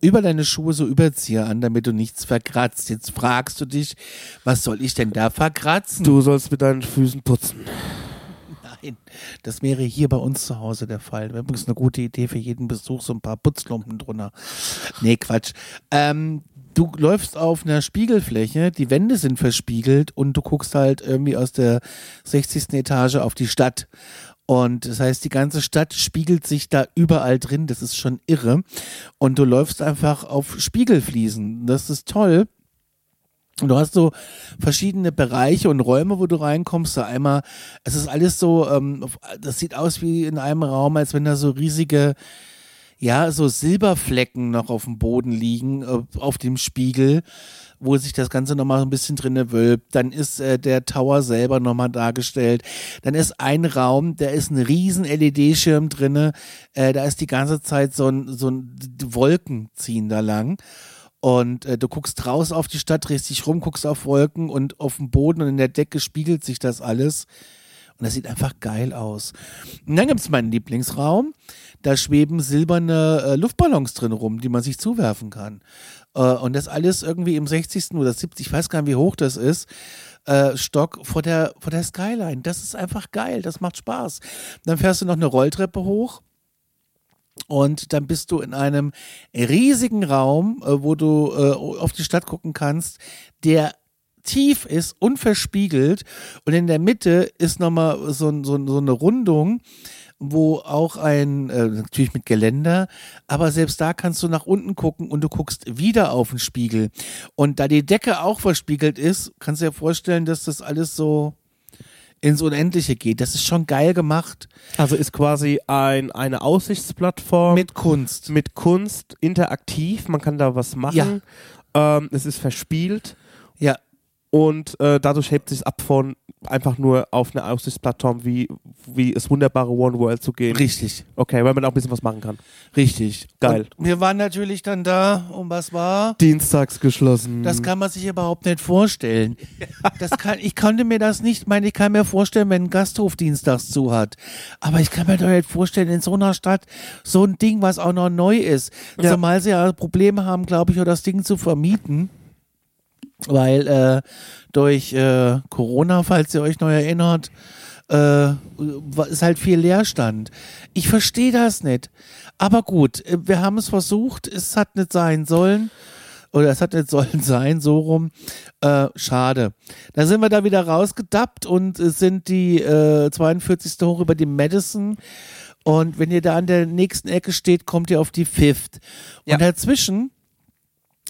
über deine Schuhe so Überzieher an, damit du nichts verkratzt. Jetzt fragst du dich, was soll ich denn da verkratzen? Du sollst mit deinen Füßen putzen. Nein, das wäre hier bei uns zu Hause der Fall. Übrigens eine gute Idee für jeden Besuch, so ein paar Putzlumpen drunter. Nee, Quatsch. Ähm, du läufst auf einer Spiegelfläche, die Wände sind verspiegelt und du guckst halt irgendwie aus der 60. Etage auf die Stadt. Und das heißt, die ganze Stadt spiegelt sich da überall drin. Das ist schon irre. Und du läufst einfach auf Spiegelfliesen. Das ist toll. Und du hast so verschiedene Bereiche und Räume, wo du reinkommst. Da einmal, es ist alles so, ähm, das sieht aus wie in einem Raum, als wenn da so riesige, ja, so Silberflecken noch auf dem Boden liegen, äh, auf dem Spiegel, wo sich das Ganze nochmal so ein bisschen drinne wölbt. Dann ist äh, der Tower selber nochmal dargestellt. Dann ist ein Raum, da ist ein riesen LED-Schirm drinne. Äh, da ist die ganze Zeit so ein, so ein Wolken ziehen da lang. Und äh, du guckst raus auf die Stadt, drehst dich rum, guckst auf Wolken und auf dem Boden und in der Decke spiegelt sich das alles. Und das sieht einfach geil aus. Und dann gibt es meinen Lieblingsraum. Da schweben silberne äh, Luftballons drin rum, die man sich zuwerfen kann. Äh, und das alles irgendwie im 60. oder 70. Ich weiß gar nicht, wie hoch das ist. Äh, Stock vor der, vor der Skyline. Das ist einfach geil. Das macht Spaß. Dann fährst du noch eine Rolltreppe hoch und dann bist du in einem riesigen Raum, äh, wo du äh, auf die Stadt gucken kannst, der tief ist, unverspiegelt. Und in der Mitte ist nochmal so, so, so eine Rundung, wo auch ein, äh, natürlich mit Geländer, aber selbst da kannst du nach unten gucken und du guckst wieder auf den Spiegel. Und da die Decke auch verspiegelt ist, kannst du dir vorstellen, dass das alles so ins Unendliche geht. Das ist schon geil gemacht. Also ist quasi ein, eine Aussichtsplattform. Mit Kunst. Mit Kunst, interaktiv, man kann da was machen. Ja. Ähm, es ist verspielt. Ja. Und äh, dadurch hebt sich ab von einfach nur auf eine Aussichtsplattform wie, wie das wunderbare One World zu gehen. Richtig. Okay, weil man auch ein bisschen was machen kann. Richtig. Geil. Und wir waren natürlich dann da, und was war? Dienstags geschlossen. Das kann man sich überhaupt nicht vorstellen. Das kann, ich konnte mir das nicht, meine, ich kann mir vorstellen, wenn ein Gasthof dienstags zu hat. Aber ich kann mir doch nicht vorstellen, in so einer Stadt so ein Ding, was auch noch neu ist. Ja. Zumal sie ja Probleme haben, glaube ich, das Ding zu vermieten weil äh, durch äh, Corona, falls ihr euch noch erinnert, äh, ist halt viel Leerstand. Ich verstehe das nicht. Aber gut, äh, wir haben es versucht, es hat nicht sein sollen. Oder es hat nicht sollen sein, so rum. Äh, schade. Dann sind wir da wieder rausgedappt und sind die äh, 42. hoch über die Madison. Und wenn ihr da an der nächsten Ecke steht, kommt ihr auf die Fifth. Und ja. dazwischen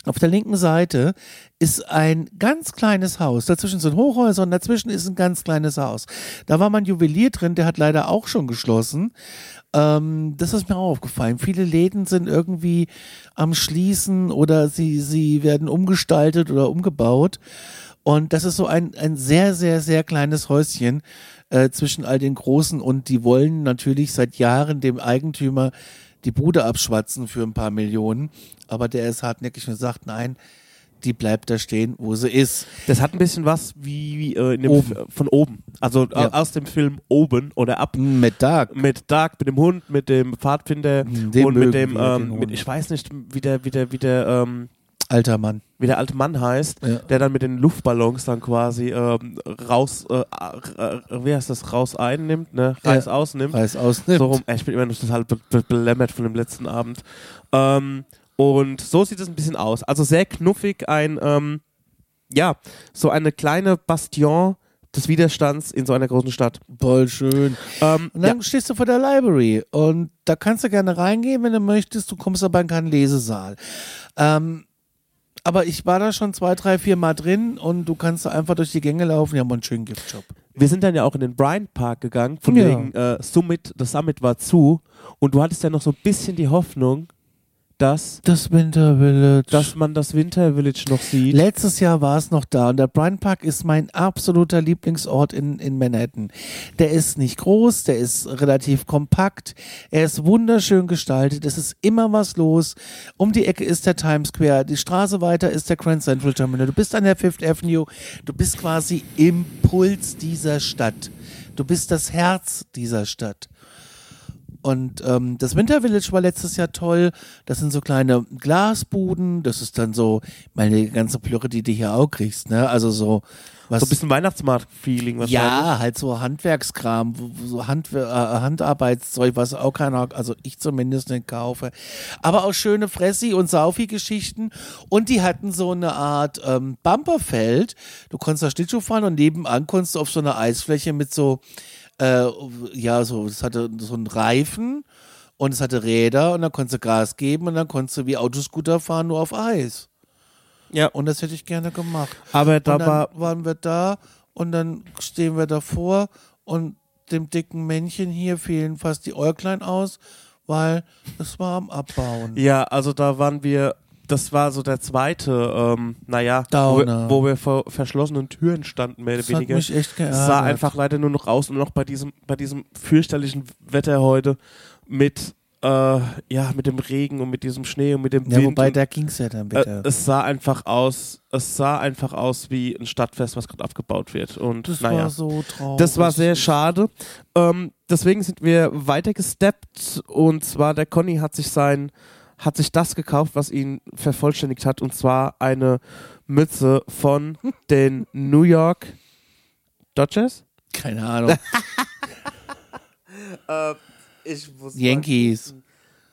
auf der linken Seite ist ein ganz kleines Haus. Dazwischen sind Hochhäuser und dazwischen ist ein ganz kleines Haus. Da war mein Juwelier drin, der hat leider auch schon geschlossen. Ähm, das ist mir auch aufgefallen. Viele Läden sind irgendwie am Schließen oder sie, sie werden umgestaltet oder umgebaut. Und das ist so ein, ein sehr, sehr, sehr kleines Häuschen äh, zwischen all den Großen und die wollen natürlich seit Jahren dem Eigentümer die Bude abschwatzen für ein paar Millionen. Aber der ist hartnäckig und sagt, nein, die bleibt da stehen, wo sie ist. Das hat ein bisschen was wie äh, oben. von oben. Also äh, ja. aus dem Film Oben oder Ab. Mit Dark. Mit Dark, mit dem Hund, mit dem Pfadfinder dem und mit dem, ähm, mit, ich weiß nicht, wie der, wie der, wie der, ähm, Alter Mann. Wie der alte Mann heißt, ja. der dann mit den Luftballons dann quasi ähm, raus, äh, äh, wie heißt das, raus einnimmt, ne? Reis ja. ausnimmt. Reis ausnimmt. So rum. Ich bin immer noch total be be belämmert von dem letzten Abend. Ähm, und so sieht es ein bisschen aus. Also sehr knuffig, ein, ähm, ja, so eine kleine Bastion des Widerstands in so einer großen Stadt. Voll schön. Ähm, und dann ja. stehst du vor der Library und da kannst du gerne reingehen, wenn du möchtest. Du kommst aber in keinen Lesesaal. Ähm, aber ich war da schon zwei, drei, vier Mal drin und du kannst einfach durch die Gänge laufen. Die haben einen schönen Giftshop. Wir sind dann ja auch in den Bryant Park gegangen, von ja. wegen äh, Summit, das Summit war zu und du hattest ja noch so ein bisschen die Hoffnung, dass das Winter Village, dass man das Winter Village noch sieht. Letztes Jahr war es noch da und der Bryant Park ist mein absoluter Lieblingsort in, in Manhattan. Der ist nicht groß, der ist relativ kompakt, er ist wunderschön gestaltet, es ist immer was los. Um die Ecke ist der Times Square, die Straße weiter ist der Grand Central Terminal. Du bist an der Fifth Avenue, du bist quasi im Puls dieser Stadt. Du bist das Herz dieser Stadt. Und ähm, das Winter Village war letztes Jahr toll. Das sind so kleine Glasbuden. Das ist dann so, meine ganze Plürre, die du hier auch kriegst, ne? Also so was. So ein bisschen Weihnachtsmarkt-Feeling ja, halt so Handwerkskram, so Handwer äh, Handarbeitszeug, was auch keiner, also ich zumindest nicht kaufe. Aber auch schöne Fressi- und Saufi-Geschichten. Und die hatten so eine Art ähm, Bumperfeld. Du konntest da Schlittschuh fahren und nebenan konntest du auf so einer Eisfläche mit so, äh, ja, so, es hatte so einen Reifen und es hatte Räder und dann konntest du Gas geben und dann konntest du wie Autoscooter fahren, nur auf Eis. Ja, Und das hätte ich gerne gemacht. aber da war waren wir da und dann stehen wir davor und dem dicken Männchen hier fehlen fast die Äuglein aus, weil es war am Abbauen. Ja, also da waren wir, das war so der zweite, ähm, naja, wo wir, wo wir vor verschlossenen Türen standen, mehr oder Das hat weniger. mich echt Es geärgert. sah einfach leider nur noch aus und noch bei diesem, bei diesem fürchterlichen Wetter heute mit, äh, ja, mit dem Regen und mit diesem Schnee und mit dem Ja, Wind. wobei und, da ging es ja dann äh, bitte. es sah einfach aus, es sah einfach aus wie ein Stadtfest, was gerade abgebaut wird. Und das naja. war so traurig. Das war sehr schade. Ähm, deswegen sind wir weitergesteppt und zwar der Conny hat sich sein, hat sich das gekauft, was ihn vervollständigt hat und zwar eine Mütze von den New York Dodgers. Keine Ahnung. ich muss Yankees.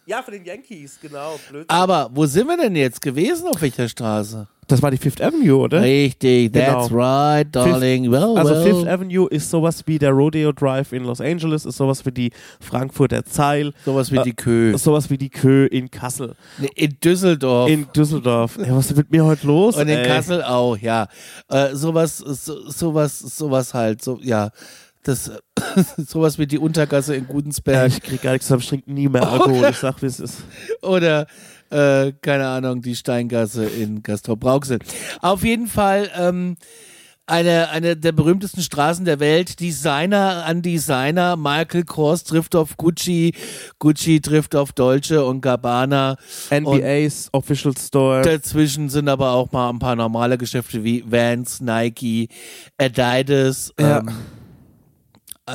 Ja, von den Yankees, genau. Blödsinn. Aber wo sind wir denn jetzt gewesen? Auf welcher Straße? Das war die Fifth Avenue, oder? Richtig, that's Genau. right, darling. well, Also well. Fifth Avenue ist sowas wie der Rodeo Drive in Los Angeles, ist sowas wie die Frankfurter Zeil, Sowas wie Äh, die Kö. sowas wie die Kö in Kassel. In Düsseldorf. In Düsseldorf. Ja, was ist mit mir heute los? Und in ey? Kassel auch, ja. Äh, sowas, so, sowas, sowas halt, so, ja. Das, sowas wie die Untergasse in Ja, Gudensberg ich krieg gar nichts zusammen, ich trinke nie mehr Alkohol. Ich sag, wie es ist. oder, äh, keine Ahnung, die Steingasse in Castrop-Rauxel. Auf jeden Fall, ähm, eine, eine der berühmtesten Straßen der Welt. Designer an Designer. Michael Kors trifft auf Gucci. Gucci trifft auf Dolce und Gabbana. NBA's Official Store. Dazwischen sind aber auch mal ein paar normale Geschäfte wie Vans, Nike, Adidas. Ja. Ähm,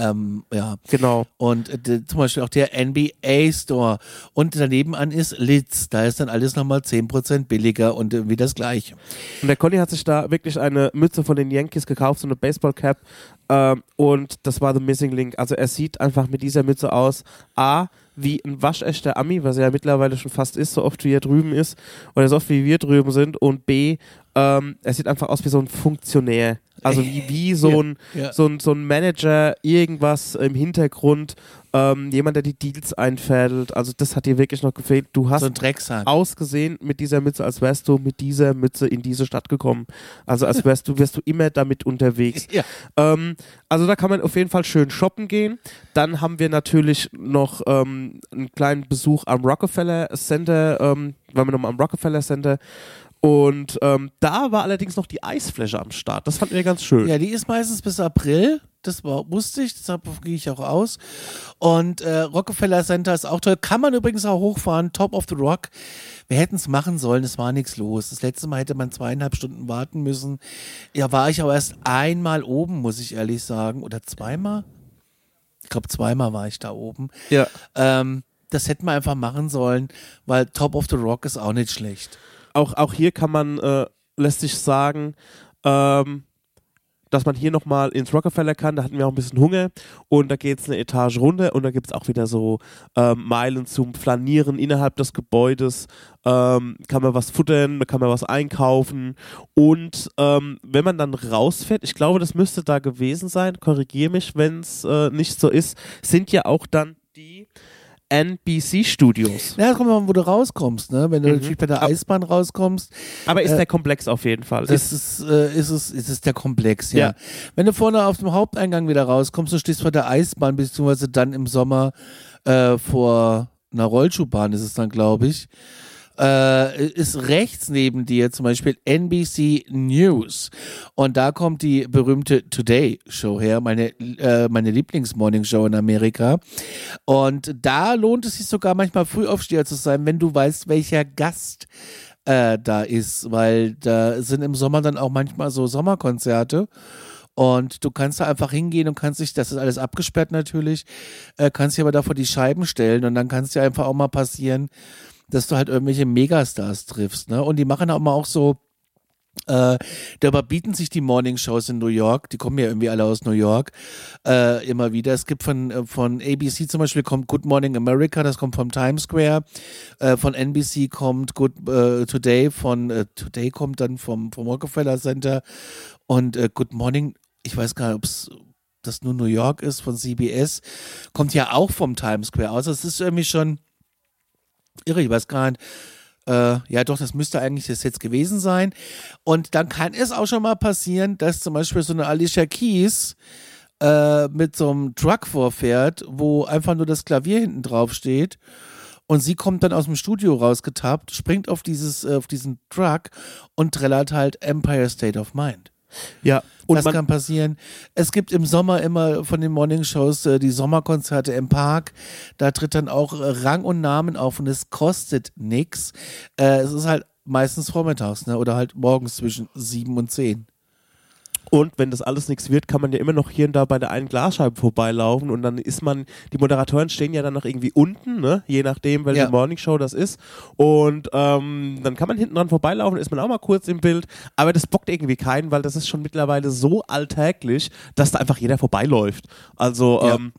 ähm, ja. Genau. Und äh, zum Beispiel auch der NBA Store. Und daneben an ist Litz. Da ist dann alles nochmal 10% billiger und irgendwie das Gleiche. Und der Conny hat sich da wirklich eine Mütze von den Yankees gekauft, so eine Baseballcap. Ähm, und das war The Missing Link. Also er sieht einfach mit dieser Mütze aus, A, wie ein waschechter Ami, was er ja mittlerweile schon fast ist, so oft wie er drüben ist, oder so oft wie wir drüben sind. Und B, ähm, er sieht einfach aus wie so ein Funktionär. Also wie, wie so, ein, Ja. so, ein, so ein Manager, irgendwas im Hintergrund, ähm, jemand, der die Deals einfädelt. Also das hat dir wirklich noch gefehlt. Du hast So ausgesehen mit dieser Mütze, als wärst du mit dieser Mütze in diese Stadt gekommen. Also als wärst du, wärst du immer damit unterwegs. Ja. Ähm, also da kann man auf jeden Fall schön shoppen gehen. Dann haben wir natürlich noch ähm, einen kleinen Besuch am Rockefeller Center, ähm, waren wir nochmal am Rockefeller Center. Und ähm, da war allerdings noch die Eisfläche am Start. Das fanden wir ganz schön. Ja, die ist meistens bis April. Das war, wusste ich, deshalb gehe ich auch aus. Und äh, Rockefeller Center ist auch toll. Kann man übrigens auch hochfahren. Top of the Rock. Wir hätten es machen sollen, es war nichts los. Das letzte Mal hätte man zweieinhalb Stunden warten müssen. Ja, war ich aber erst einmal oben, muss ich ehrlich sagen. Oder zweimal? Ich glaube, zweimal war ich da oben. Ja. Ähm, das hätten wir einfach machen sollen, weil Top of the Rock ist auch nicht schlecht. Auch, auch hier kann man, äh, lässt sich sagen, ähm, dass man hier nochmal ins Rockefeller kann. Da hatten wir auch ein bisschen Hunger und da geht es eine Etage runter und da gibt es auch wieder so ähm, Meilen zum Flanieren innerhalb des Gebäudes. Ähm, kann man was futtern, kann man was einkaufen und ähm, wenn man dann rausfährt, ich glaube, das müsste da gewesen sein, korrigiere mich, wenn es äh, nicht so ist, sind ja auch dann die NBC-Studios. Ja, kommt mal, wo du rauskommst, ne? Wenn du Mhm. natürlich bei der Eisenbahn rauskommst, Aber ist Äh, der Komplex auf jeden Fall. das ist, äh, ist, es, ist es der Komplex, ja. Ja. Wenn du vorne auf dem Haupteingang wieder rauskommst, du stehst vor der Eisbahn, beziehungsweise dann im Sommer äh, vor einer Rollschuhbahn ist es dann, glaube ich. Äh, ist rechts neben dir zum Beispiel NBC News. Und da kommt die berühmte Today Show her, meine, äh, meine Lieblings-Morning-Show in Amerika. Und da lohnt es sich sogar manchmal Frühaufsteher zu sein, wenn du weißt, welcher Gast äh, da ist, weil da sind im Sommer dann auch manchmal so Sommerkonzerte. Und du kannst da einfach hingehen und kannst dich, das ist alles abgesperrt natürlich, äh, kannst dich aber da vor die Scheiben stellen und dann kann es dir einfach auch mal passieren, dass du halt irgendwelche Megastars triffst. Ne? Und die machen auch mal auch so äh, da überbieten sich die Morning-Shows in New York, die kommen ja irgendwie alle aus New York, äh, immer wieder. Es gibt von, äh, von ABC zum Beispiel kommt Good Morning America, das kommt vom Times Square. Äh, von NBC kommt Good äh, Today, von äh, Today kommt dann vom, vom Rockefeller Center. Und Good Morning, ich weiß gar nicht, ob es das nur New York ist, von CBS, kommt ja auch vom Times Square aus. Das ist irgendwie schon irre, ich weiß gar nicht äh, ja doch, das müsste eigentlich das jetzt gewesen sein. Und dann kann es auch schon mal passieren, dass zum Beispiel so eine Alicia Keys äh, mit so einem Truck vorfährt, wo einfach nur das Klavier hinten drauf steht. Und sie kommt dann aus dem Studio rausgetappt, springt auf, dieses, äh, auf diesen Truck und trällert halt Empire State of Mind. Ja, und das kann passieren. Es gibt im Sommer immer von den Morningshows äh, die Sommerkonzerte im Park. Da tritt dann auch äh, Rang und Namen auf und es kostet nichts. Äh, es ist halt meistens vormittags ne? oder halt morgens zwischen sieben und zehn. Und wenn das alles nichts wird, kann man ja immer noch hier und da bei der einen Glasscheibe vorbeilaufen und dann ist man, die Moderatoren stehen ja dann noch irgendwie unten, ne? je nachdem, welche ja. Morningshow das ist. Und ähm, dann kann man hinten dran vorbeilaufen, ist man auch mal kurz im Bild, aber das bockt irgendwie keinen, weil das ist schon mittlerweile so alltäglich, dass da einfach jeder vorbeiläuft. Also ja. ähm,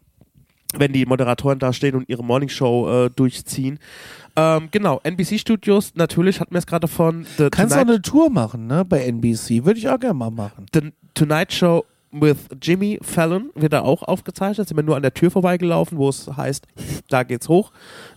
wenn die Moderatoren da stehen und ihre Morningshow äh, durchziehen. Ähm, genau, NBC Studios, natürlich hatten wir es gerade von. The Kannst du auch eine Tour machen, ne, bei NBC. Würde ich auch gerne mal machen. The Tonight Show with Jimmy Fallon wird da auch aufgezeichnet. Sind wir nur an der Tür vorbeigelaufen, wo es heißt, da geht's hoch.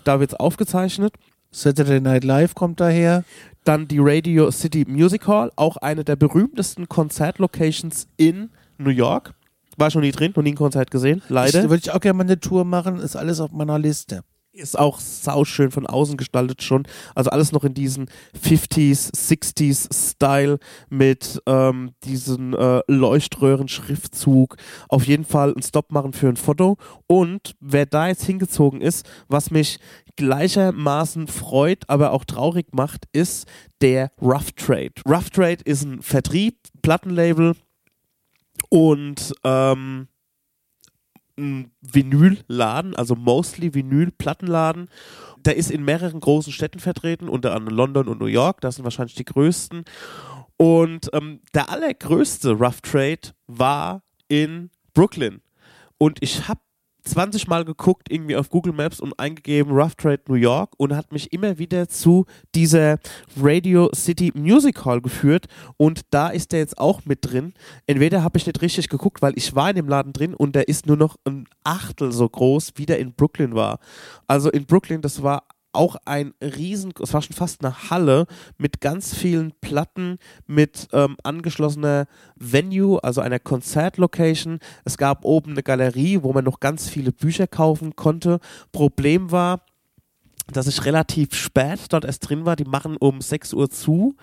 Da wird's aufgezeichnet. Saturday Night Live kommt daher. Dann die Radio City Music Hall, auch eine der berühmtesten Konzertlocations in New York. War schon nie drin, noch nie ein Konzert gesehen, leider. Würde ich auch gerne mal eine Tour machen, ist alles auf meiner Liste ist auch sauschön von außen gestaltet schon. Also alles noch in diesen 50s, 60s Style mit ähm, diesem äh, Leuchtröhren-Schriftzug. Auf jeden Fall ein Stop machen für ein Foto. Und wer da jetzt hingezogen ist, was mich gleichermaßen freut, aber auch traurig macht, ist der Rough Trade. Rough Trade ist ein Vertrieb, Plattenlabel und ähm, ein Vinyl-Laden, also mostly Vinyl-Plattenladen. Der ist in mehreren großen Städten vertreten, unter anderem London und New York, das sind wahrscheinlich die größten. Und ähm, der allergrößte Rough Trade war in Brooklyn. Und ich habe 20 Mal geguckt, irgendwie auf Google Maps und eingegeben Rough Trade New York und hat mich immer wieder zu dieser Radio City Music Hall geführt und da ist der jetzt auch mit drin. Entweder habe ich nicht richtig geguckt, weil ich war in dem Laden drin und der ist nur noch ein Achtel so groß, wie der in Brooklyn war. Also in Brooklyn, das war auch ein riesen, es war schon fast eine Halle mit ganz vielen Platten, mit ähm, angeschlossener Venue, also einer Konzertlocation. Es gab oben eine Galerie, wo man noch ganz viele Bücher kaufen konnte. Problem war, dass ich relativ spät dort erst drin war. Die machen um 6 Uhr zu.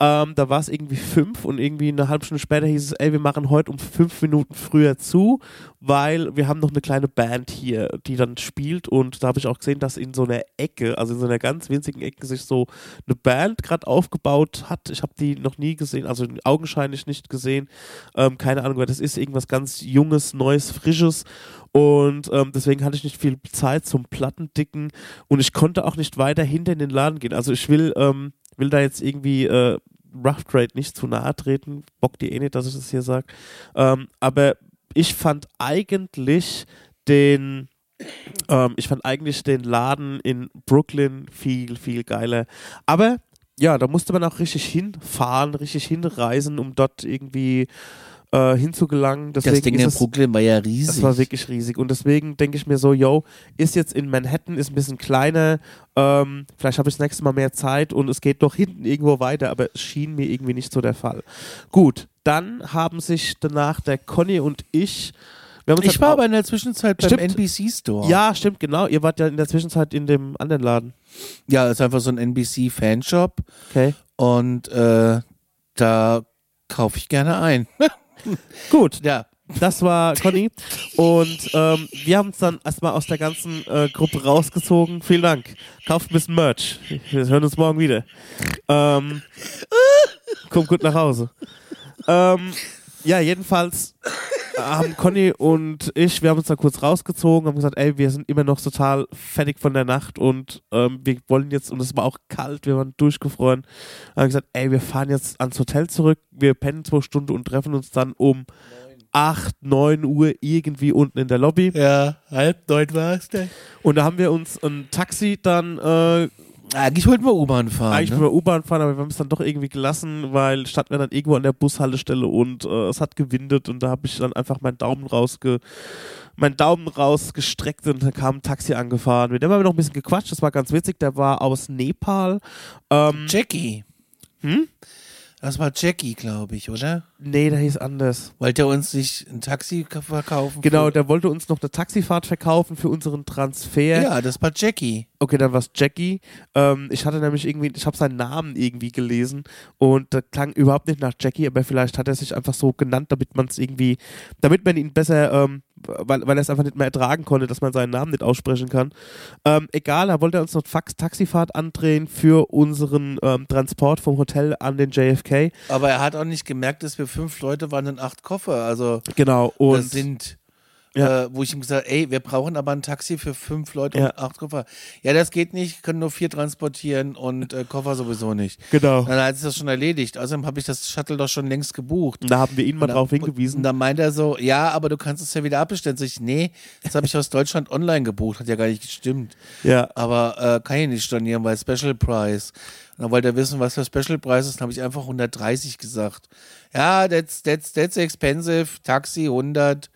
Ähm, da war es irgendwie 5 und irgendwie eine halbe Stunde später hieß es, ey, wir machen heute um 5 Minuten früher zu, weil wir haben noch eine kleine Band hier, die dann spielt und da habe ich auch gesehen, dass in so einer Ecke, also in so einer ganz winzigen Ecke sich so eine Band gerade aufgebaut hat. Ich habe die noch nie gesehen, also augenscheinlich nicht gesehen. Ähm, keine Ahnung, weil das ist irgendwas ganz Junges, Neues, Frisches und ähm, deswegen hatte ich nicht viel Zeit zum Plattendicken und ich konnte auch nicht weiter hinter in den Laden gehen. Also ich will, ähm, will da jetzt irgendwie äh, Rough Trade nicht zu nahe treten. Bock die eh nicht, dass ich das hier sage. Ähm, aber ich fand eigentlich den ähm, ich fand eigentlich den Laden in Brooklyn viel, viel geiler. Aber ja, da musste man auch richtig hinfahren, richtig hinreisen, um dort irgendwie äh, hinzugelangen. Deswegen das Ding in Brooklyn war ja riesig. Das war wirklich riesig. Und deswegen denke ich mir so, yo, ist jetzt in Manhattan, ist ein bisschen kleiner, ähm, vielleicht habe ich das nächste Mal mehr Zeit und es geht noch hinten irgendwo weiter, aber es schien mir irgendwie nicht so der Fall. Gut, dann haben sich danach der Conny und ich ich war aber in der Zwischenzeit beim stimmt, NBC Store. Ja, stimmt, genau. Ihr wart ja in der Zwischenzeit in dem anderen Laden. Ja, es ist einfach so ein NBC Fanshop. Okay. Und äh, da kaufe ich gerne ein. Gut, ja. Das war Conny. Und ähm, wir haben uns dann erstmal aus der ganzen äh, Gruppe rausgezogen. Vielen Dank. Kauft ein bisschen Merch. Wir hören uns morgen wieder. Ähm, kommt gut nach Hause. Ähm, ja, jedenfalls haben Conny und ich, wir haben uns da kurz rausgezogen, haben gesagt, ey, wir sind immer noch total fertig von der Nacht und ähm, wir wollen jetzt, und es war auch kalt, wir waren durchgefroren, haben gesagt, ey, wir fahren jetzt ans Hotel zurück, wir pennen zwei Stunden und treffen uns dann um 8, 9 Uhr irgendwie unten in der Lobby. Ja, halb neun war es. Und da haben wir uns ein Taxi dann äh, Eigentlich wollten wir U-Bahn fahren. eigentlich ne? mit der U-Bahn fahren, aber wir haben es dann doch irgendwie gelassen, weil standen wir dann irgendwo an der Bushaltestelle und äh, es hat gewindet und da habe ich dann einfach meinen Daumen rausge meinen Daumen rausgestreckt und da kam ein Taxi angefahren. Mit dem haben wir noch ein bisschen gequatscht, das war ganz witzig, der war aus Nepal. Ähm, Jackie. Hm? Das war Jackie, glaube ich, oder? nee, der hieß anders. Wollte er uns nicht ein Taxi ka- verkaufen? Genau, der wollte uns noch eine Taxifahrt verkaufen für unseren Transfer. Ja, das war Jackie. Okay, dann war es Jackie. Ähm, ich hatte nämlich irgendwie, ich habe seinen Namen irgendwie gelesen und der klang überhaupt nicht nach Jackie, aber vielleicht hat er sich einfach so genannt, damit man es irgendwie, damit man ihn besser, ähm, weil, weil er es einfach nicht mehr ertragen konnte, dass man seinen Namen nicht aussprechen kann. Ähm, egal, er wollte uns noch Fax Taxifahrt andrehen für unseren ähm, Transport vom Hotel an den JFK. Aber er hat auch nicht gemerkt, dass wir fünf Leute waren und acht Koffer. Also Genau, das und sind, Ja. äh, wo ich ihm gesagt ey, wir brauchen aber ein Taxi für fünf Leute Ja. und acht Koffer. Ja, das geht nicht, können nur vier transportieren und äh, Koffer sowieso nicht. genau. Dann hat sich das schon erledigt. Außerdem habe ich das Shuttle doch schon längst gebucht. Und da haben wir ihn mal Und drauf Und hingewiesen. dann meint er so, ja, aber du kannst es ja wieder abbestellen. Sag ich, nee, das habe ich aus Deutschland online gebucht. Hat ja gar nicht gestimmt. Ja, Aber äh, kann ich nicht stornieren, weil Special Price. Und dann wollte er wissen, was für Special Price ist. Dann habe ich einfach 130 gesagt. Ja, that's, that's, that's expensive. Taxi 100.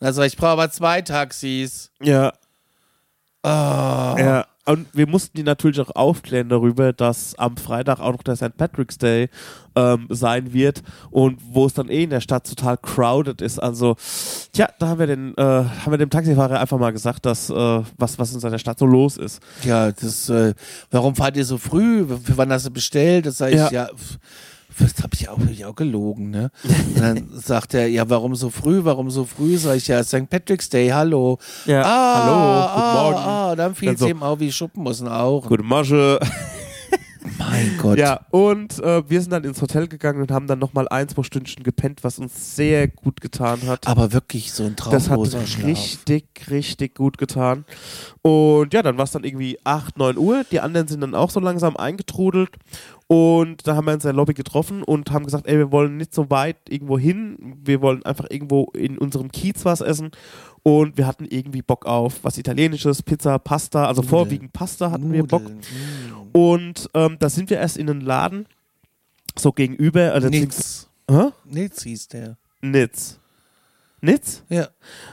Sag ich, brauche aber zwei Taxis. ja, Ah. Ja, und wir mussten die natürlich auch aufklären darüber, dass am Freitag auch noch der St. Patrick's Day ähm, sein wird und wo es dann eh in der Stadt total crowded ist. Also, tja, da haben wir den, äh, haben wir dem Taxifahrer einfach mal gesagt, dass äh, was, was in seiner Stadt so los ist. Ja, das, äh, warum fahrt ihr so früh? Für wann hast du bestellt? Das sage ich, Ja. ja, das habe ich, auch- hab ich auch gelogen, ne? Und dann sagt er, ja, warum so früh? Warum so früh? Sag ich, ja, St. Patrick's Day, hallo. Ja, ah, hallo, guten ah, Morgen. Ah, dann fiel es so, ihm auf wie Schuppen muss auch. Gute Masche. Mein Gott. Ja, und äh, wir sind dann ins Hotel gegangen und haben dann nochmal ein, zwei Stündchen gepennt, was uns sehr gut getan hat. Aber wirklich so ein Das hat Schlaf. richtig, richtig gut getan. Und ja, dann war es dann irgendwie 8, 9 Uhr. Die anderen sind dann auch so langsam eingetrudelt. Und da haben wir uns in der Lobby getroffen und haben gesagt, ey, wir wollen nicht so weit irgendwo hin. Wir wollen einfach irgendwo in unserem Kiez was essen. Und wir hatten irgendwie Bock auf was Italienisches, Pizza, Pasta. Also Nudeln. vorwiegend Pasta hatten wir Bock. Nudeln, mm. Und ähm, da sind wir erst in einen Laden, so gegenüber. Also Nitz. Nitz hieß der. Nitz. Nitz? Ja.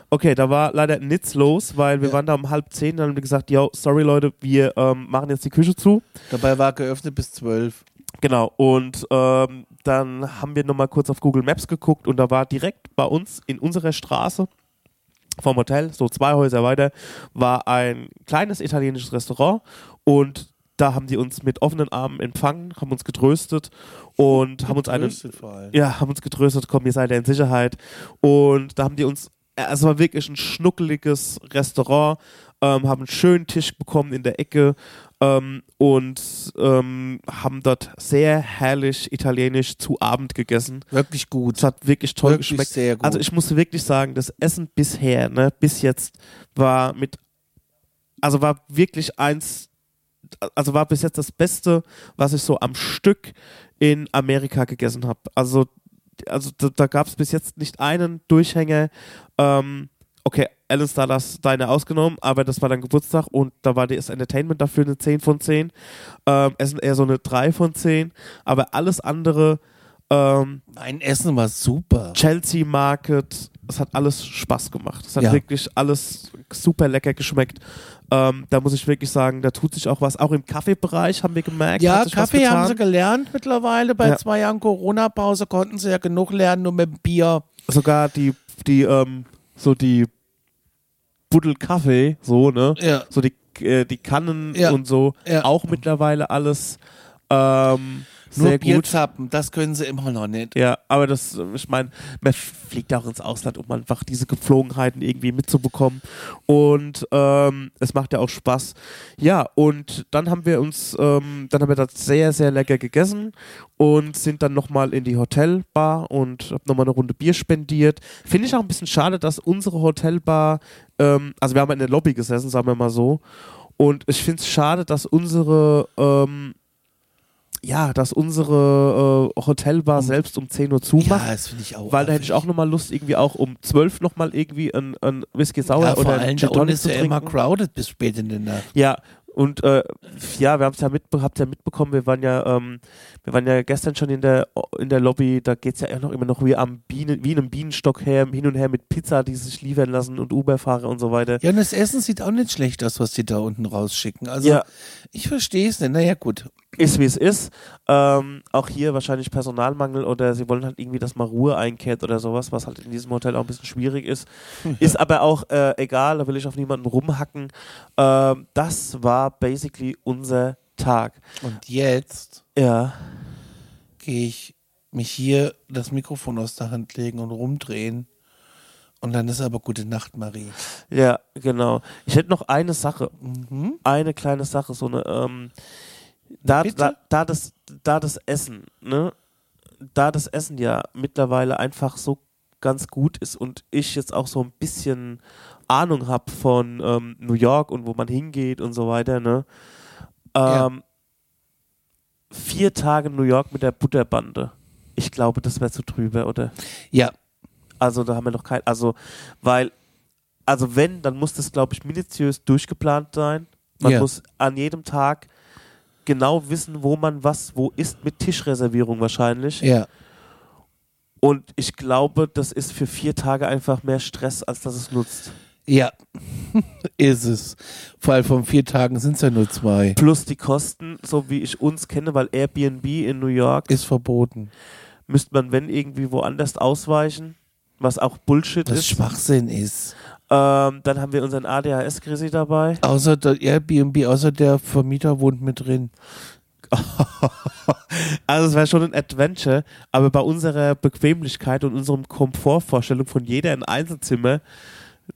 Okay, da war leider nichts los, weil wir Ja. waren da um halb zehn, dann haben wir gesagt, yo, sorry Leute, wir ähm, machen jetzt die Küche zu. Dabei war geöffnet bis zwölf. Genau, und ähm, dann haben wir nochmal kurz auf Google Maps geguckt und da war direkt bei uns in unserer Straße vom Hotel, so zwei Häuser weiter, war ein kleines italienisches Restaurant und da haben die uns mit offenen Armen empfangen, haben uns getröstet und haben uns einen ja, haben uns getröstet, komm, ihr seid ja in Sicherheit. Und da haben die uns, äh, es war wirklich ein schnuckeliges Restaurant, ähm, haben einen schönen Tisch bekommen in der Ecke ähm, und ähm, haben dort sehr herrlich italienisch zu Abend gegessen. Wirklich gut. Es hat wirklich toll Wirklich geschmeckt. sehr gut. Also ich musste wirklich sagen, das Essen bisher, ne, bis jetzt war mit, also war wirklich eins, also war bis jetzt das Beste, was ich so am Stück in Amerika gegessen habe. Also, also da, da gab es bis jetzt nicht einen Durchhänger. Ähm, okay, Alan Stardust deine ausgenommen, aber das war dein Geburtstag und da war das Entertainment dafür eine 10 von 10. Ähm, Essen eher so eine 3 von 10, aber alles andere ähm, mein Essen war super. Chelsea Market, es hat alles Spaß gemacht. Es hat Ja. wirklich alles super lecker geschmeckt. Ähm, da muss ich wirklich sagen, da tut sich auch was. Auch im Kaffeebereich haben wir gemerkt. Ja, hat sich was Kaffee haben getan. sie gelernt mittlerweile. Bei Ja. zwei Jahren Corona-Pause konnten sie ja genug lernen, nur mit dem Bier. Sogar die, die, ähm, so die Buddel Kaffee, so, ne? Ja. So die, äh, die Kannen Ja. und so. Ja. Auch mittlerweile alles ähm, Nur sehr gut. Bierzappen, das können sie immer noch nicht. Ja, aber das, ich meine, man fliegt auch ins Ausland, um einfach diese Gepflogenheiten irgendwie mitzubekommen. Und ähm, es macht ja auch Spaß. Ja, und dann haben wir uns, ähm, dann haben wir das sehr, sehr lecker gegessen und sind dann nochmal in die Hotelbar und hab nochmal eine Runde Bier spendiert. Finde ich auch ein bisschen schade, dass unsere Hotelbar, ähm, also wir haben in der Lobby gesessen, sagen wir mal so. Und ich finde es schade, dass unsere ähm, ja, dass unsere äh, Hotelbar selbst um 10 Uhr zumacht. Ja, das finde ich auch. Weil da hätte ich auch nochmal Lust, irgendwie auch um 12 nochmal irgendwie ein, ein Whisky Sauer ja, vor oder ein Gin Tonic ist zu ja immer crowded bis spät in der Nacht. Ja, und äh, ja, wir haben es ja, mitbe habt ja mitbekommen, wir waren ja, ähm, wir waren ja gestern schon in der in der Lobby, da geht es ja noch immer noch wie am Bienen, wie in einem Bienenstock her, hin und her mit Pizza, die sich liefern lassen und Uberfahrer und so weiter. Ja, und das Essen sieht auch nicht schlecht aus, was die da unten rausschicken. Also, Ja. ich verstehe es nicht. Naja, gut. Ist wie es ist. Ähm, auch hier wahrscheinlich Personalmangel oder sie wollen halt irgendwie, dass mal Ruhe einkehrt oder sowas, was halt in diesem Hotel auch ein bisschen schwierig ist. Ist aber auch äh, egal, da will ich auf niemanden rumhacken. Ähm, das war basically unser Tag. Und jetzt Ja. gehe ich mich hier das Mikrofon aus der Hand legen und rumdrehen. Und dann ist aber gute Nacht, Marie. Ja, genau. Ich hätte noch eine Sache, Mhm. eine kleine Sache, so eine, ähm, da, da, da, das, da das Essen, ne? Da das Essen ja mittlerweile einfach so ganz gut ist und ich jetzt auch so ein bisschen Ahnung habe von ähm, New York und wo man hingeht und so weiter, ne? Ja. Ähm, Vier Tage New York mit der Butterbande. Ich glaube, das wäre zu drüber, oder? Ja, Also da haben wir noch kein, also weil, also wenn, dann muss das, glaube ich, minutiös durchgeplant sein. Man Ja. muss an jedem Tag genau wissen, wo man was, wo ist mit Tischreservierung wahrscheinlich. ja. Und ich glaube, das ist für vier Tage einfach mehr Stress, als dass es nutzt. Ja, ist es. Vor allem von vier Tagen sind es ja nur zwei. Plus die Kosten, so wie ich uns kenne, weil Airbnb in New York Ist verboten. müsste man, wenn irgendwie woanders ausweichen, was auch Bullshit Was ist. Schwachsinn ist. Ähm, dann haben wir unseren ADHS-Chrissy dabei. Außer der Airbnb, außer der Vermieter wohnt mit drin. Also es wäre schon ein Adventure, aber bei unserer Bequemlichkeit und unserem Komfortvorstellung von jeder in Einzelzimmer,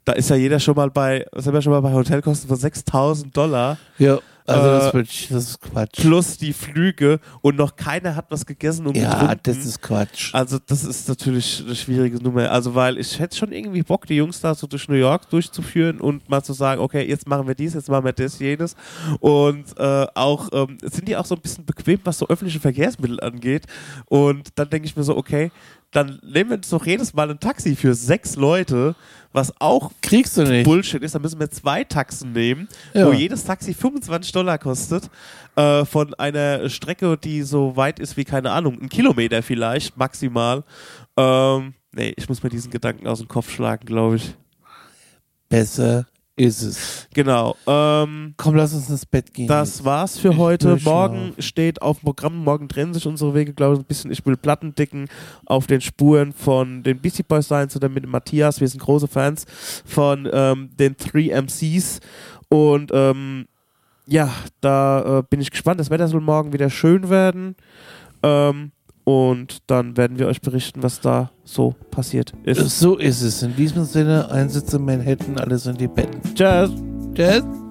da ist ja jeder schon mal bei, sind wir schon mal bei Hotelkosten von 6000 Dollar Ja, also Äh, das, wird, das ist Quatsch. plus die Flüge und noch keiner hat was gegessen und Ja, getrunken. das ist Quatsch. also das ist natürlich eine schwierige Nummer. Also weil ich hätte schon irgendwie Bock, die Jungs da so durch New York durchzuführen und mal zu sagen, okay, jetzt machen wir dies, jetzt machen wir das, jenes. Und äh, auch ähm, sind die auch so ein bisschen bequem, was so öffentliche Verkehrsmittel angeht. Und dann denke ich mir so, okay, dann nehmen wir uns doch jedes Mal ein Taxi für sechs Leute, was auch Kriegst du nicht. Bullshit ist, dann müssen wir zwei Taxen nehmen, Ja. wo jedes Taxi 25 Dollar kostet, äh, von einer Strecke, die so weit ist wie, keine Ahnung, ein Kilometer vielleicht, maximal. Ähm, nee, ich muss mir diesen Gedanken aus dem Kopf schlagen, glaube ich. Besser ist es. Genau. Ähm, Komm, lass uns ins Bett gehen. das war's für heute. Morgen schlafen. steht auf dem Programm, morgen trennen sich unsere Wege, glaube ich, ein bisschen. Ich will Platten dicken auf den Spuren von den Beastie Boys Science oder mit dem Matthias. Wir sind große Fans von ähm, den 3 MCs. Und ähm, ja, da äh, bin ich gespannt. Das Wetter soll morgen wieder schön werden. Ähm, und dann werden wir euch berichten, was da so passiert ist. so ist es. In diesem Sinne, Einsitz in Manhattan, alles in die Betten. Tschüss. Tschüss.